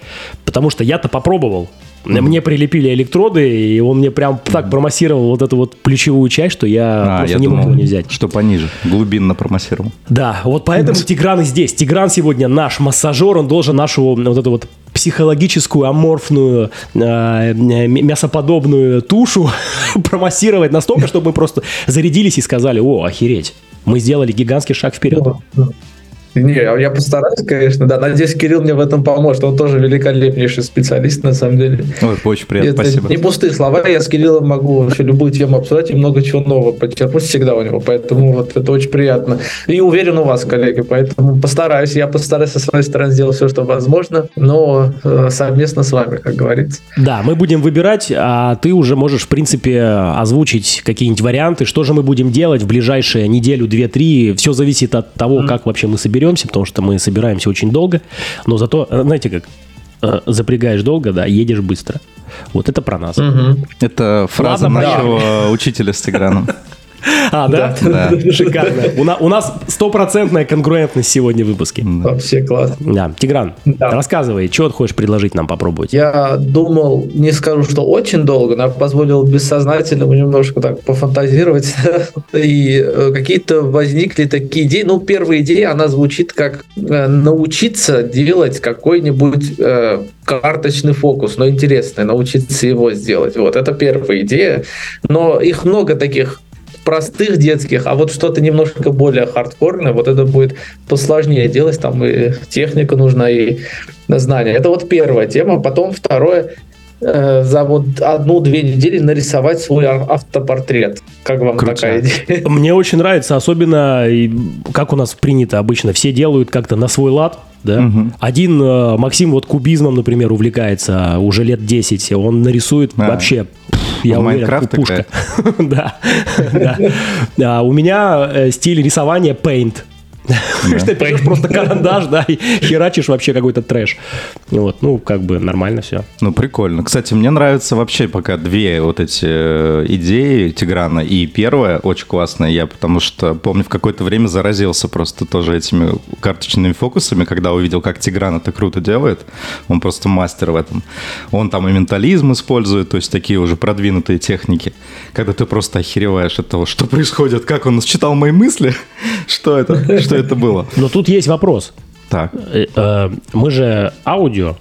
Потому что я-то попробовал. Мне прилепили электроды, и он мне прям так промассировал вот эту вот плечевую часть, что я А, просто я не мог думал, его не взять. что пониже. Глубинно промассировал. Да, вот поэтому Тигран и здесь. Тигран сегодня наш массажер, он должен нашу вот эту вот психологическую, аморфную, э, мясоподобную тушу промассировать настолько, чтобы мы просто зарядились и сказали, о, охереть, мы сделали гигантский шаг вперед. Не, я постараюсь, конечно, да. Надеюсь, Кирилл мне в этом поможет. Он тоже великолепнейший специалист, на самом деле. Ой, очень приятно, Это спасибо. не пустые слова, я с Кириллом могу вообще любую тему обсуждать и много чего нового подчеркнуть всегда у него, поэтому вот это очень приятно. И уверен у вас, коллеги, поэтому постараюсь, я постараюсь со своей стороны сделать все, что возможно, но э, совместно с вами, как говорится. Да, мы будем выбирать, а ты уже можешь, в принципе, озвучить какие-нибудь варианты, что же мы будем делать в ближайшие неделю, две, три. Все зависит от того, как вообще мы соберемся, потому что мы собираемся очень долго. Но зато, знаете как, э, запрягаешь долго, да, едешь быстро. Вот это про нас. Это фраза Ладно, нашего учителя с Тиграном. А, да? Да. Шикарно. У, на- у нас стопроцентная конгруентность сегодня в выпуске. Вообще классно. Да, Тигран, Да. рассказывай, что ты хочешь предложить нам попробовать? Я думал, не скажу, что очень долго, но я позволил бессознательному немножко так пофантазировать. И э, какие-то возникли такие идеи. Ну, первая идея, она звучит как э, научиться делать какой-нибудь э, карточный фокус, но интересный, научиться его сделать. Вот, это первая идея. Но их много таких простых детских, а вот что-то немножко более хардкорное, вот это будет посложнее делать, там и техника нужна, и знания. Это вот первая тема. Потом второе, э, за вот одну-две недели нарисовать свой автопортрет. Как вам Крутяк. такая идея? Мне очень нравится, особенно, как у нас принято обычно, все делают как-то на свой лад, да. Мгм. Один э, Максим вот кубизмом, например, увлекается уже лет 10, он нарисует А. вообще, я В Майнкрафт пушка. Да, да. А У меня э, стиль рисования paint. Ты пишешь просто карандаш, да, и херачишь вообще какой-то трэш. Вот, ну, как бы нормально все. Ну, прикольно. Кстати, мне нравятся вообще пока две вот эти э, идеи Тиграна. И первая очень классная, я потому что помню, в какое-то время заразился просто тоже этими карточными фокусами, когда увидел, как Тигран это круто делает. Он просто мастер в этом. Он там и ментализм использует, то есть такие уже продвинутые техники. Когда ты просто охереваешь от того, что происходит, как он считал мои мысли, что это, что это было. Но тут есть вопрос. Так. Э, э, Мы же аудио.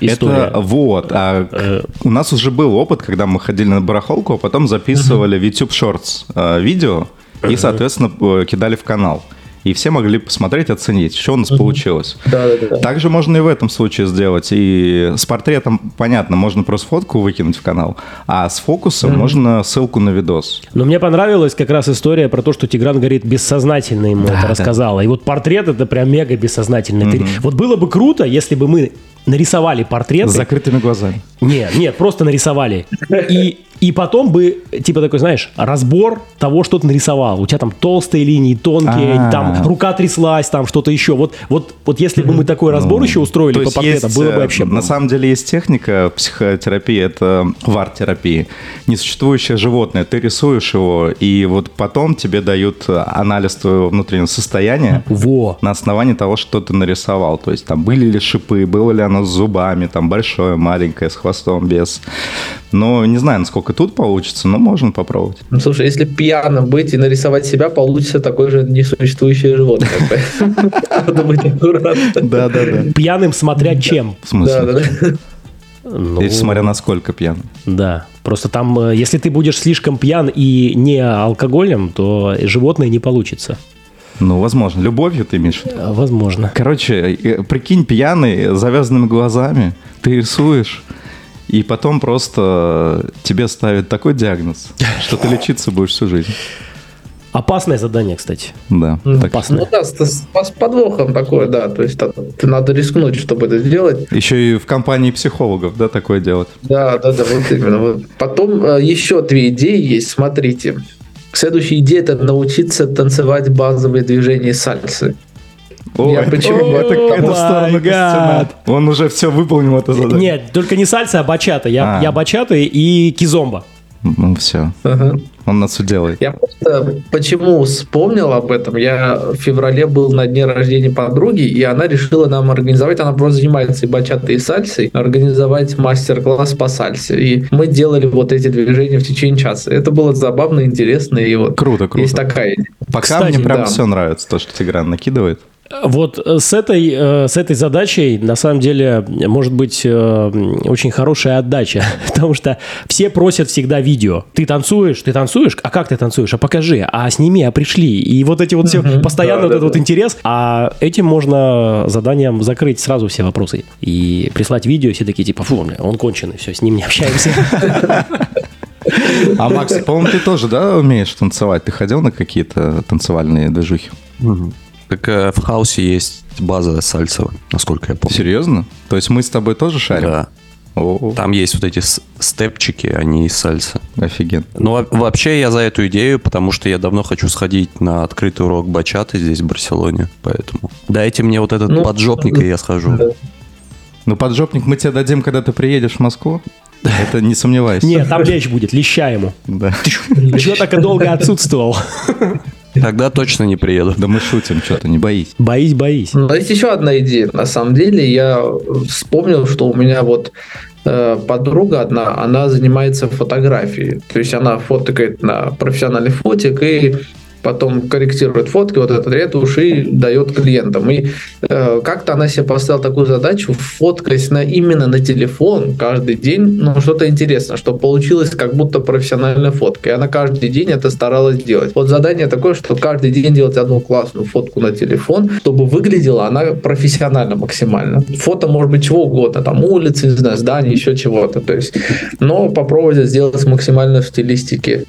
История. Это вот. А Э, у нас уже был опыт, когда мы ходили на барахолку, а потом записывали в YouTube Shorts э, видео и, соответственно, э, кидали в канал. И все могли посмотреть, оценить, что у нас получилось. Да, да, да. Также можно и в этом случае сделать. И с портретом, понятно, можно просто фотку выкинуть в канал, а с фокусом можно ссылку на видос. Но мне понравилась как раз история про то, что Тигран говорит, бессознательно ему Да, это да. рассказала. И вот портрет это прям мега бессознательно. Ты- Вот было бы круто, если бы мы нарисовали портреты. С закрытыми глазами. Нет, нет, просто нарисовали. И, и потом бы, типа такой, знаешь, разбор того, что ты нарисовал. У тебя там толстые линии, тонкие, А. там рука тряслась, там что-то еще. Вот, вот, вот если бы мы такой разбор еще устроили по портретам, было бы э, вообще... На самом деле есть техника психотерапии, это вар-терапия. Несуществующее животное, ты рисуешь его, и вот потом тебе дают анализ твоего внутреннего состояния Во. на основании того, что ты нарисовал. То есть там были ли шипы, было ли оно с зубами, там большое, маленькое, с хвостом, без. Но не знаю, насколько тут получится, но можно попробовать. Ну, слушай, если пьяным быть и нарисовать себя, получится такое же несуществующее животное. Надо быть аккуратным. Да, да, да. Пьяным смотря чем. В смысле? Да, да, да. Ну, И смотря насколько пьяный. Да. Просто там, э, если ты будешь слишком пьян и не алкоголем, то животное не получится. Ну, возможно. Любовью ты виду? Э, Возможно. Короче, э, прикинь, пьяный, завязанными глазами, ты рисуешь, и потом просто тебе ставят такой диагноз, что ты лечиться будешь всю жизнь. Опасное задание, кстати. Да. Так. Опасное. Ну да, с, с- с подвохом такое, да. То есть так, надо рискнуть, чтобы это сделать. Еще и в компании психологов, да, такое делать. Да, да, да, вот именно. Потом э, еще две идеи есть, смотрите. Следующая идея это научиться танцевать базовые движения сальсы. Я почему? это, О это сторону my Костяна. Он уже все выполнил это задание. Нет, только не сальса, а бачата. Я, А. я бачата и кизомба. Ну все, Ага. он нас уделает. Я просто почему вспомнил об этом? Я в феврале был на дне рождения подруги, и она решила нам организовать, она просто занимается и бачатой, и сальсой, организовать мастер-класс по сальсе. И мы делали вот эти движения в течение часа. Это было забавно, интересно, и вот Круто, круто. есть такая идея. Пока Кстати, мне прям да. все нравится, то, что Тигран накидывает. Вот э, с этой, э, с этой задачей, на самом деле, может быть э, очень хорошая отдача, потому что все просят всегда видео. Ты танцуешь, ты танцуешь, а как ты танцуешь? А покажи, а сними, а пришли. И вот эти вот все, постоянно Да, вот да, этот вот да. интерес, а этим можно заданием закрыть сразу все вопросы и прислать видео, все такие типа, фу, он конченый, все, с ним не общаемся. А Макс, по-моему, ты тоже, да, умеешь танцевать? Ты ходил на какие-то танцевальные движухи? Как э, в хаосе есть база сальсова, насколько я помню. Серьезно? То есть мы с тобой тоже шарим? Да. О, Там есть вот эти степчики, они из сальса. офигенно. Ну, во- вообще я за эту идею, потому что я давно хочу сходить на открытый урок бачаты здесь, в Барселоне. Поэтому дайте мне вот этот Ну, поджопник, и я схожу. да. Ну, поджопник мы тебе дадим, когда ты приедешь в Москву. Это не сомневайся. Нет, там лещ будет, леща ему. Да. Чего так и долго отсутствовал? Тогда точно не приеду. Да мы шутим, что-то, не боись. Боись, боись. Но есть еще одна идея. На самом деле я вспомнил, что у меня вот э, подруга одна, она занимается фотографией. То есть она фотографирует на профессиональный фотик и потом корректирует фотки, вот этот ретушь и дает клиентам. И э, как-то она себе поставила такую задачу фоткать на, именно на телефон каждый день, ну, что-то интересное, чтобы получилось как будто профессиональная фотка. И она каждый день это старалась делать. Вот задание такое, что каждый день делать одну классную фотку на телефон, чтобы выглядела она профессионально максимально. Фото может быть чего угодно, там улицы, не знаю, здания, еще чего-то. То есть, но попробовать сделать максимально в стилистике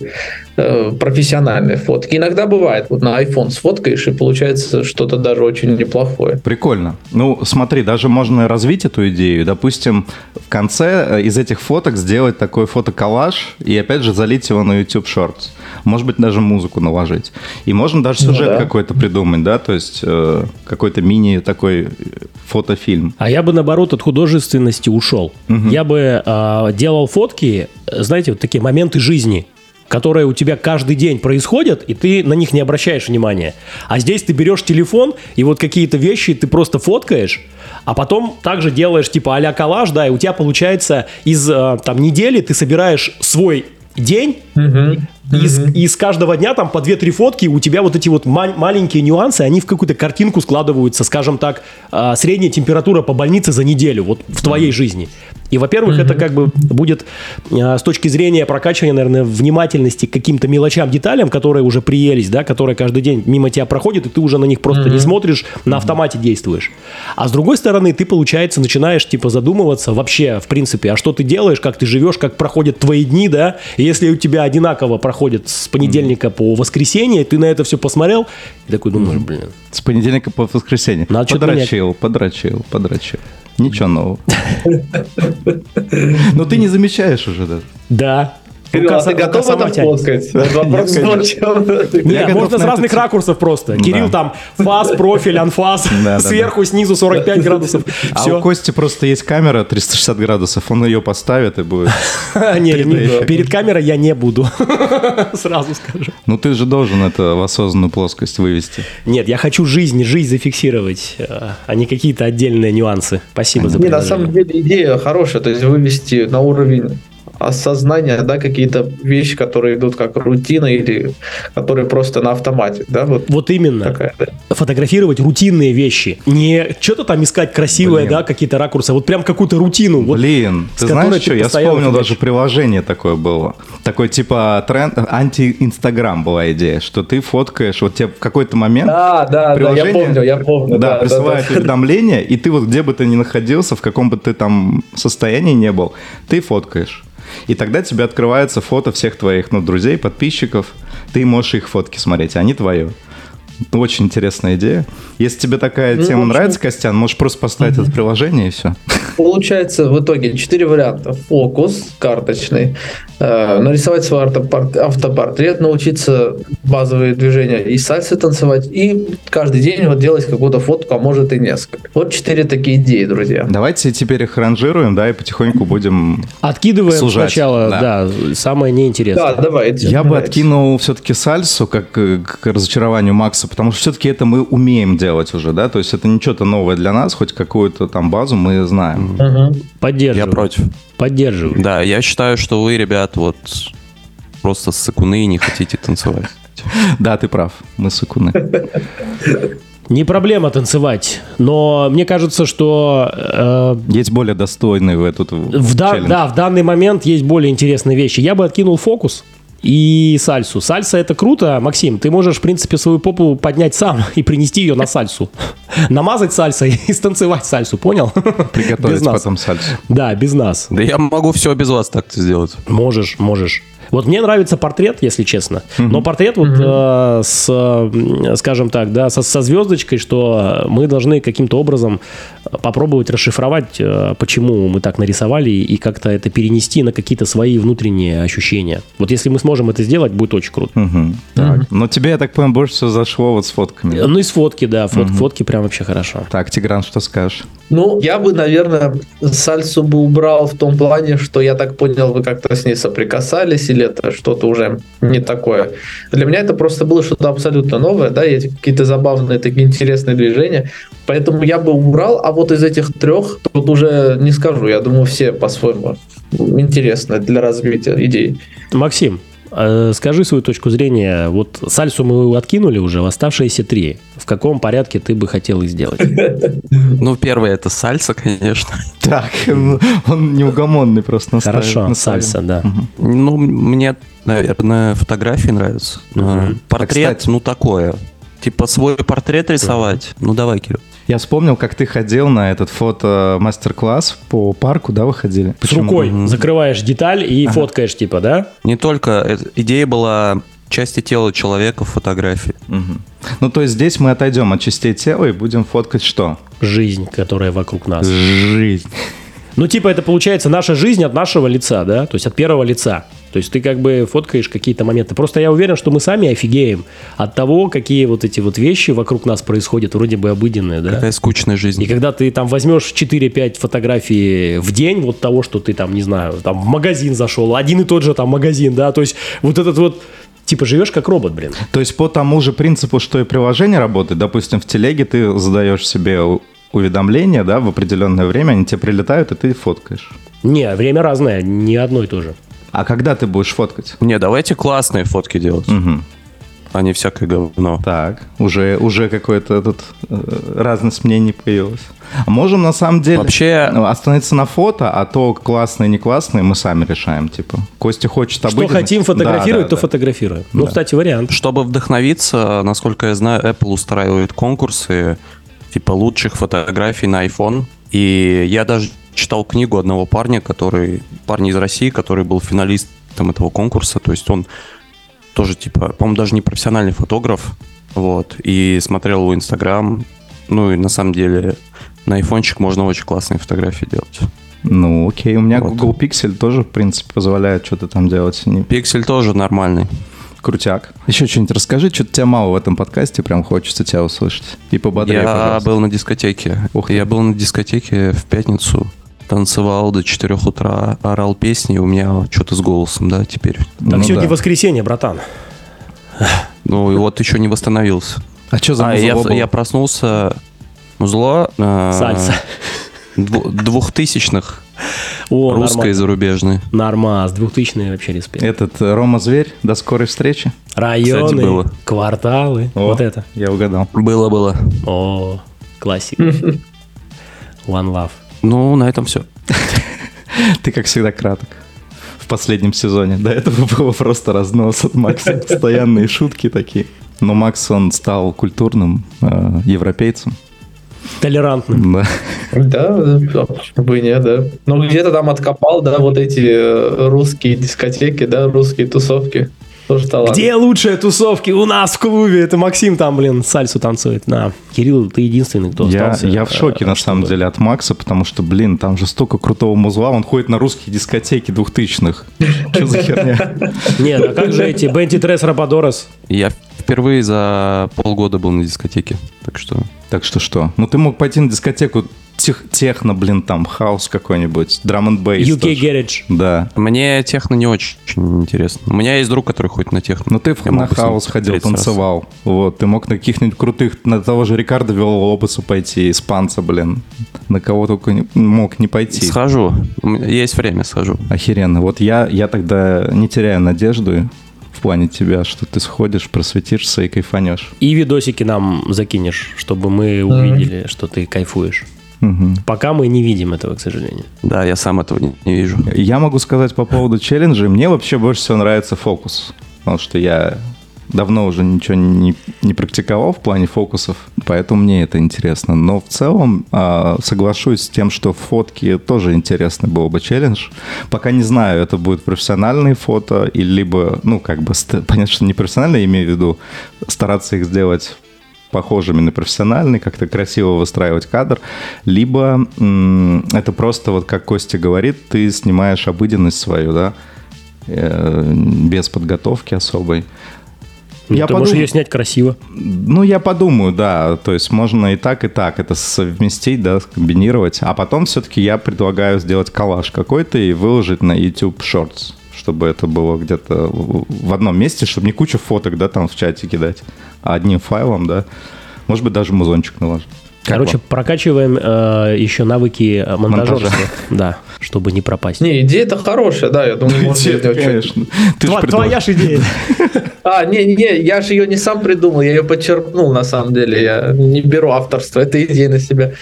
э, профессиональные фотки. Иногда иногда бывает, вот на iPhone сфоткаешь, и получается что-то даже очень неплохое. Прикольно. Ну, смотри, даже можно развить эту идею. Допустим, в конце э, из этих фоток сделать такой фотоколлаж и, опять же, залить его на YouTube Shorts. Может быть, даже музыку наложить. И можно даже Ну сюжет да. какой-то придумать, да, то есть э, какой-то мини такой э, фотофильм. А я бы, наоборот, от художественности ушел. Я бы а, делал фотки, э, знаете, вот такие моменты жизни, которые у тебя каждый день происходят, и ты на них не обращаешь внимания. А здесь ты берешь телефон, и вот какие-то вещи ты просто фоткаешь, а потом также делаешь типа а-ля коллаж, да, и у тебя получается из а, там недели ты собираешь свой день, и из, из каждого дня там по 2-3 фотки, у тебя вот эти вот ма- маленькие нюансы, они в какую-то картинку складываются, скажем так, а, средняя температура по больнице за неделю, вот в твоей жизни. И, во-первых, это как бы будет а, с точки зрения прокачивания, наверное, внимательности к каким-то мелочам, деталям, которые уже приелись, да, которые каждый день мимо тебя проходят, и ты уже на них просто не смотришь, на автомате действуешь. А с другой стороны, ты, получается, начинаешь, типа, задумываться вообще, в принципе, а что ты делаешь, как ты живешь, как проходят твои дни, да, если у тебя одинаково проходит с понедельника по воскресенье, ты на это все посмотрел, и такой думаешь, блин, С понедельника по воскресенье. Надо что-то подрочил, подрочил, подрочил. Ничего нового. Но ты не замечаешь уже, да? да. Кирилл, а ты готов это фоткать? Вопрос. Нет, можно с разных ракурсов просто. Кирилл там фас, профиль, анфас, сверху, снизу 45 градусов. А у. Кости просто есть камера 360 градусов, он ее поставит и будет. Не, не, эффект. перед камерой я не буду. Сразу скажу. Ну ты же должен это в осознанную плоскость вывести. Нет, я хочу жизнь, жизнь зафиксировать, э, а не какие-то отдельные нюансы. Спасибо за Не, на предложение. самом деле идея хорошая, то есть вывести на уровень осознания, да, какие-то вещи, которые идут как рутина или которые просто на автомате, да, вот Вот именно. такая, да. Фотографировать рутинные вещи. Не что-то там искать красивое, Блин. да, какие-то ракурсы, а вот прям какую-то рутину. Вот Блин, ты знаешь ты что, я вспомнил даже приложение такое было. Такой типа тренд, анти-инстаграм была идея, что ты фоткаешь, вот тебе в какой-то момент Да, да, да, я приложение- помню, я помню. Да, присылает да. уведомление, и ты вот где бы ты ни находился, в каком бы ты там состоянии не был, ты фоткаешь. И тогда тебе открывается фото всех твоих, ну, друзей, подписчиков. Ты можешь их фотки смотреть, они твои. Очень интересная идея. Если тебе такая Ну, тема общем- нравится, Костян, можешь просто поставить это приложение и все. Получается в итоге четыре варианта. Фокус карточный, э, нарисовать свой автопорт- автопортрет, научиться базовые движения и сальсы танцевать, и каждый день вот делать какую-то фотку, а может и несколько. Вот четыре такие идеи, друзья. Давайте теперь их ранжируем, да, и потихоньку будем... Откидываем Сужать, сначала, да. да, самое неинтересное. Да, давайте. Я бы Давайте. откинул все-таки сальсу, как э, к разочарованию Макса, потому что все-таки это мы умеем делать уже, да, то есть это не что-то новое для нас, хоть какую-то там базу мы знаем. Мгм. Поддерживаю. Я против. Поддерживаю. Да, я считаю, что вы, ребят, вот просто сыкуны и не хотите танцевать. Да, ты прав, мы сыкуны. Не проблема танцевать, но мне кажется, что э, Есть более достойные в этот в, да, да, в данный момент есть более интересные вещи. Я бы откинул фокус и сальсу. Сальса это круто, Максим. Ты можешь, в принципе, свою попу поднять сам и принести ее на сальсу. Намазать сальсой и станцевать сальсу, понял? Приготовить потом сальсу. Да, без нас. Да я могу все без вас так-то сделать. Можешь, можешь. Вот мне нравится портрет, если честно. Но портрет вот э, с, скажем так, да, со, со звездочкой, что мы должны каким-то образом попробовать расшифровать, э, почему мы так нарисовали и как-то это перенести на какие-то свои внутренние ощущения. Вот если мы сможем это сделать, будет очень круто. Мгм. Так. Но тебе, я так понимаю, больше всего зашло вот с фотками. Э, Ну и с фотки, да, фот- фотки прям вообще хорошо. Так, Тигран, что скажешь? Ну, я бы, наверное, сальсу бы убрал в том плане, что я так понял, вы как-то с ней соприкасались, или это что-то уже не такое. Для меня это просто было что-то абсолютно новое, да, и какие-то забавные, такие интересные движения. Поэтому я бы убрал, а вот из этих трех тут уже не скажу. Я думаю, все по-своему интересны для развития идей. Максим, скажи свою точку зрения. Вот сальсу мы откинули уже, в оставшиеся три. В каком порядке ты бы хотел их сделать? Ну, первое это сальса, конечно. Так, он неугомонный просто. Хорошо, сальса, да. Ну, мне, наверное, фотографии нравятся. Портрет, Кстати. ну, такое. Типа свой портрет рисовать. Ну, давай, Кирилл. Я вспомнил, как ты ходил на этот фото-мастер-класс по парку, да, выходили? С рукой закрываешь деталь и фоткаешь, типа, да? Не только... Идея была части тела человека в фотографии. Мгм. Ну, то есть здесь мы отойдем от частей тела и будем фоткать что? Жизнь, которая вокруг нас. Жизнь. Ну, типа, это получается наша жизнь от нашего лица, да? То есть от первого лица. То есть ты как бы фоткаешь какие-то моменты. Просто я уверен, что мы сами офигеем от того, какие вот эти вот вещи вокруг нас происходят, вроде бы обыденные, да? Какая скучная жизнь. И когда ты там возьмешь 4-5 фотографий в день, вот того, что ты там, не знаю, там в магазин зашел, один и тот же там магазин, да, то есть вот этот вот, типа, живешь как робот, блин. То есть по тому же принципу, что и приложение работает, допустим, в телеге ты задаешь себе уведомления, да, в определенное время, они тебе прилетают, и ты фоткаешь. Не, время разное, не одно и то же. А когда ты будешь фоткать? Не, давайте классные фотки делать, Мгм. а не всякое говно. Так, уже, уже какое-то этот, э, разность мнений появилась. А можем на самом деле Вообще- ну, остановиться на фото, а то классные, не классные мы сами решаем, типа. Костя хочет Что обыденность. хотим фотографировать, Да, то да, да. фотографируем. Ну, Да. кстати, вариант. Чтобы вдохновиться, насколько я знаю, Apple устраивает конкурсы типа лучших фотографий на iPhone. И я даже читал книгу одного парня, который парня из России, который был финалистом этого конкурса. То есть он тоже типа, по-моему, даже не профессиональный фотограф. Вот. И смотрел его Инстаграм. Ну и на самом деле на айфончик можно очень классные фотографии делать. Ну, окей, у меня Вот. Google Pixel тоже, в принципе, позволяет что-то там делать. Пиксель тоже нормальный. Крутяк. Еще что-нибудь расскажи, что-то тебя мало в этом подкасте, прям хочется тебя услышать. И пободрее, Я пожалуйста. был на дискотеке. Ух ты. Я был на дискотеке в пятницу, танцевал до 4 утра, орал песни, и у меня что-то с голосом, да, теперь. Так Ну сегодня да. воскресенье, братан. Ну и вот еще не восстановился. А что за А, я, я проснулся... Музло... э, Сальса. дву- Двухтысячных, О, русской и нормально. зарубежной. Нормас, двухтысячные вообще респект. Этот э, Рома Зверь, до скорой встречи. Районы, было. кварталы, О, вот это. Я угадал. Было-было. О, классика. One Love. Ну, на этом все. Ты, как всегда, краток. В последнем сезоне. До этого было просто разнос от Макса. Постоянные шутки такие. Но Макс, он стал культурным э, европейцем. Толерантным. Да. Да, почему бы и нет, да. Ну, где-то там откопал, да, вот эти э, русские дискотеки, да, русские тусовки. Тоже талант. Где лучшие тусовки? У нас в клубе. Это Максим там, блин, сальсу танцует. На. Кирилл, ты единственный, кто Я, остался. я в шоке, э, на чтобы- самом деле, от Макса, потому что, блин, там же столько крутого музла. Он ходит на русские дискотеки двухтысячных. Что за херня? Нет, а как же эти Бенти Трес Рападорос? Я впервые за полгода был на дискотеке. Так что... Так что что? Ну, ты мог пойти на дискотеку тех, техно, блин, там, хаус какой-нибудь, drum'n'bass. UK Garage. Да. Мне техно не очень интересно. У меня есть друг, который ходит на техно. Ну, ты в- Я на могу с ним хаус ходил, встретиться раз. танцевал. Вот, ты мог на каких-нибудь крутых, на того же Рикардо Виллалобуса пойти, испанца, блин. На кого только не- мог не пойти. Схожу. У меня Есть время, схожу. Охеренно. Вот я, я тогда не теряю надежды в плане тебя, что ты сходишь, просветишься и кайфанешь. И видосики нам закинешь, чтобы мы увидели, что ты кайфуешь. Мгм. Пока мы не видим этого, к сожалению. Да, я сам этого не, не вижу. Я могу сказать по поводу челленджей. Мне вообще больше всего нравится фокус. Потому что я давно уже ничего не, не практиковал в плане фокусов, поэтому мне это интересно. Но в целом а, соглашусь с тем, что фотки тоже интересный был бы челлендж. Пока не знаю, это будет профессиональные фото, или либо, ну, как бы, понятно, что не профессиональные, имею в виду, стараться их сделать похожими на профессиональные, как-то красиво выстраивать кадр, либо это просто, вот как Костя говорит, ты снимаешь обыденность свою, да, э, без подготовки особой. Ну, Я ты можешь подумал- ее снять красиво. Ну, я подумаю, да. То есть можно и так, и так это совместить, да, скомбинировать. А потом все-таки я предлагаю сделать коллаж какой-то и выложить на YouTube Shorts, чтобы это было где-то в в одном месте, чтобы не куча фоток, да, там в чате кидать, а одним файлом, да. Может быть, даже музончик наложить. Как Короче, вам? прокачиваем э, еще навыки э, монтажерства. Монтажа. Да, чтобы не пропасть. Не, идея-то хорошая, да, я думаю, можно Идея, конечно. Ты ж Тва- придумал. Твоя же идея. А, не-не, я же ее не сам придумал, я ее подчеркнул на самом деле. Я не беру авторство, это идея на себя.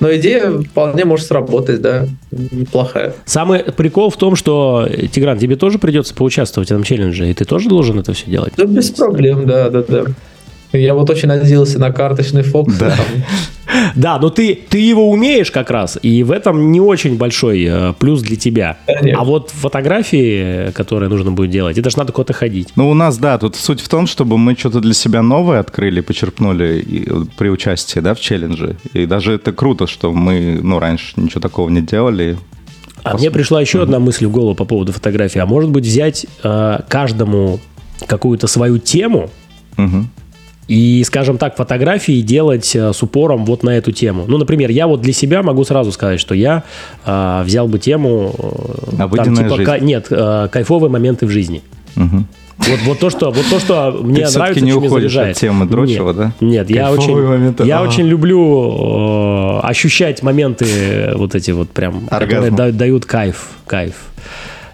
Но идея вполне может сработать, да, неплохая. Самый прикол в том, что, Тигран, тебе тоже придется поучаствовать в этом челлендже, и ты тоже должен это все делать. Да без проблем, да, да, да. Я вот очень надеялся на карточный фокус. Да. Да, но ты, ты его умеешь как раз, и в этом не очень большой э, плюс для тебя. Конечно. А вот фотографии, которые нужно будет делать, это же надо куда-то ходить. Ну, у нас, да, тут суть в том, чтобы мы что-то для себя новое открыли, почерпнули и, э, при участии, да, в челлендже. И даже это круто, что мы, ну, раньше ничего такого не делали. А мне пришла еще одна мысль в голову по поводу фотографии. А может быть взять э, каждому какую-то свою тему Мгм. И, скажем так, фотографии делать э, с упором вот на эту тему. Ну, например, я вот для себя могу сразу сказать, что я э, взял бы тему... э, Обыденная жизнь. ка- нет, э, кайфовые моменты в жизни. Мгм. Вот, вот то, что, вот то, что мне всё-таки нравится, не что уходишь заряжает. от темы дрочева, Нет, да? Нет, я очень, моменты, я ага. очень люблю э, ощущать моменты вот эти вот прям, которые Оргазма. да- дают кайф, кайф.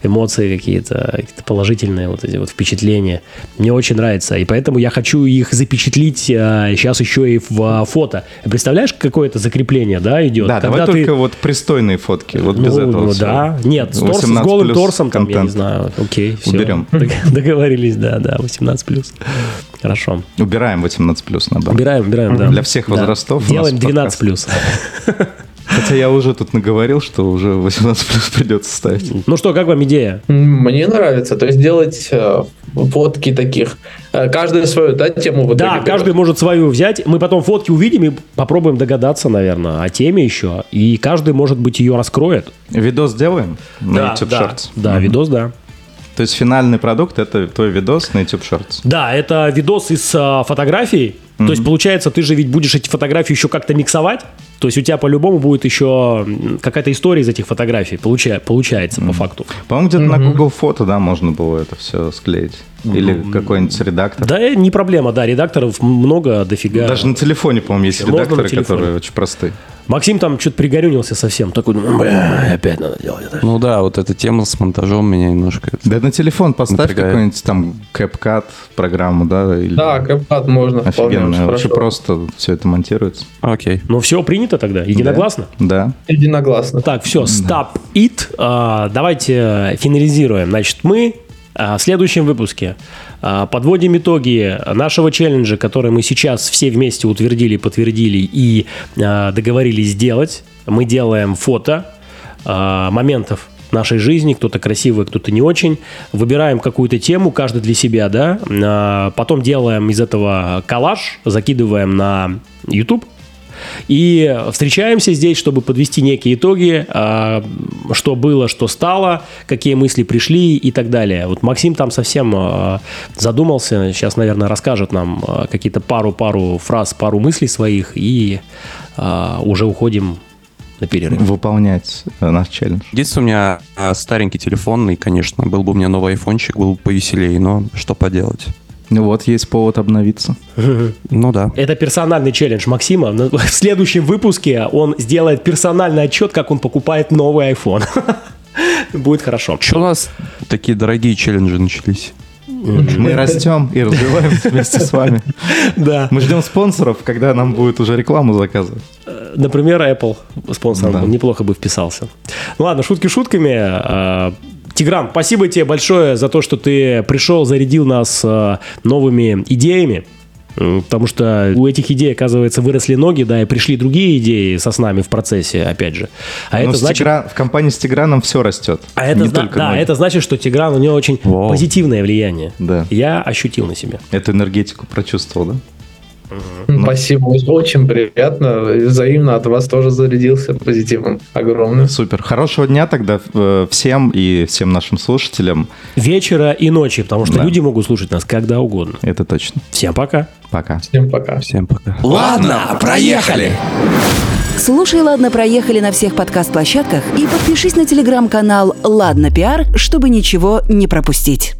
Эмоции какие-то, какие-то положительные вот эти вот впечатления. Мне очень нравится. И поэтому я хочу их запечатлить э, сейчас еще и в э, фото. Представляешь, какое это закрепление, да, идет? Да, давай ты- только вот пристойные фотки, вот без ну, этого ну да. Нет, с, торс- с 18 голым торсом, там, я не знаю. Окей, все. Уберем. Договорились, да, да, 18 плюс. Хорошо. Убираем 18 плюс наоборот. Убираем, убираем, да. Для всех возрастов Делаем 12 плюс. Хотя я уже тут наговорил, что уже 18 плюс придется ставить. Ну что, как вам идея? Мне нравится. То есть делать э, фотки таких. Э, Каждый свою, да, тему в Да, берет. каждый может свою взять. Мы потом фотки увидим и попробуем догадаться, наверное, о теме еще. И каждый, может быть, ее раскроет. Видос делаем на да, YouTube да, Shorts? да, Мгм. видос, да. То есть финальный продукт это твой видос на YouTube Shorts. Да, это видос из а, фотографий. То есть, получается, ты же ведь будешь эти фотографии еще как-то миксовать. То есть у тебя по-любому будет еще какая-то история из этих фотографий. Получа- получается, по факту. По-моему, где-то на Google фото, да, можно было это все склеить. Или какой-нибудь редактор. Да, не проблема, да, редакторов много, дофига. Даже на телефоне, по-моему, есть Можно редакторы, которые очень простые. Максим там что-то пригорюнился совсем. Такой, думаю, бля, опять надо делать это. Ну да, вот эта тема с монтажом меня немножко... Да на телефон поставь какой-нибудь там CapCut программу, да, или... Да, капкат можно. вполне Офигенно, очень хорошо. просто все это монтируется. Окей. Ну все, принято тогда, единогласно? Да. Единогласно. Так, все, stop it. А, давайте финализируем. Значит, мы в следующем выпуске а, подводим итоги нашего челленджа, который мы сейчас все вместе утвердили, подтвердили и а, договорились сделать. Мы делаем фото а, моментов нашей жизни, кто-то красивый, кто-то не очень. Выбираем какую-то тему, каждый для себя, да. А, Потом делаем из этого коллаж, закидываем на YouTube. И встречаемся здесь, чтобы подвести некие итоги, а, что было, что стало, какие мысли пришли и так далее. Вот Максим там совсем а, задумался, сейчас, наверное, расскажет нам а, какие-то пару-пару фраз, пару мыслей своих, и уже уходим на перерыв. Выполнять наш челлендж. Единственное, у меня старенький телефон, и, конечно, был бы у меня новый айфончик, был бы повеселее, но что поделать. Ну вот, есть повод обновиться. Ну да. Это персональный челлендж Максима. На- В следующем выпуске он сделает персональный отчет, как он покупает новый iPhone. Будет хорошо. Что у нас такие дорогие челленджи начались? Мы растем и развиваемся вместе с вами. Да. Мы ждем спонсоров, когда нам будет уже рекламу заказывать. Например, Apple спонсором Да. неплохо бы вписался. Ну ладно, шутки шутками. Тигран, спасибо тебе большое за то, что ты пришел, зарядил нас а, новыми идеями. Потому что у этих идей, оказывается, выросли ноги, да, и пришли другие идеи со с нами в процессе, опять же. А Но это с значит, Тигра- В компании с Тиграном все растет. а это, Не зна- только да, ноги. это значит, что Тигран у него очень Вау. позитивное влияние. Да. Я ощутил на себе. Эту энергетику прочувствовал, да? Спасибо, очень приятно. Взаимно от вас тоже зарядился позитивом. Огромным. Супер. Хорошего дня тогда э, всем и всем нашим слушателям. Вечера и ночи, потому что Да. люди могут слушать нас когда угодно. Это точно. Всем пока. Пока. Всем пока. Всем пока. Ладно, проехали. Слушай, ладно, проехали на всех подкаст-площадках и подпишись на телеграм-канал «Ладно, пиар», чтобы ничего не пропустить.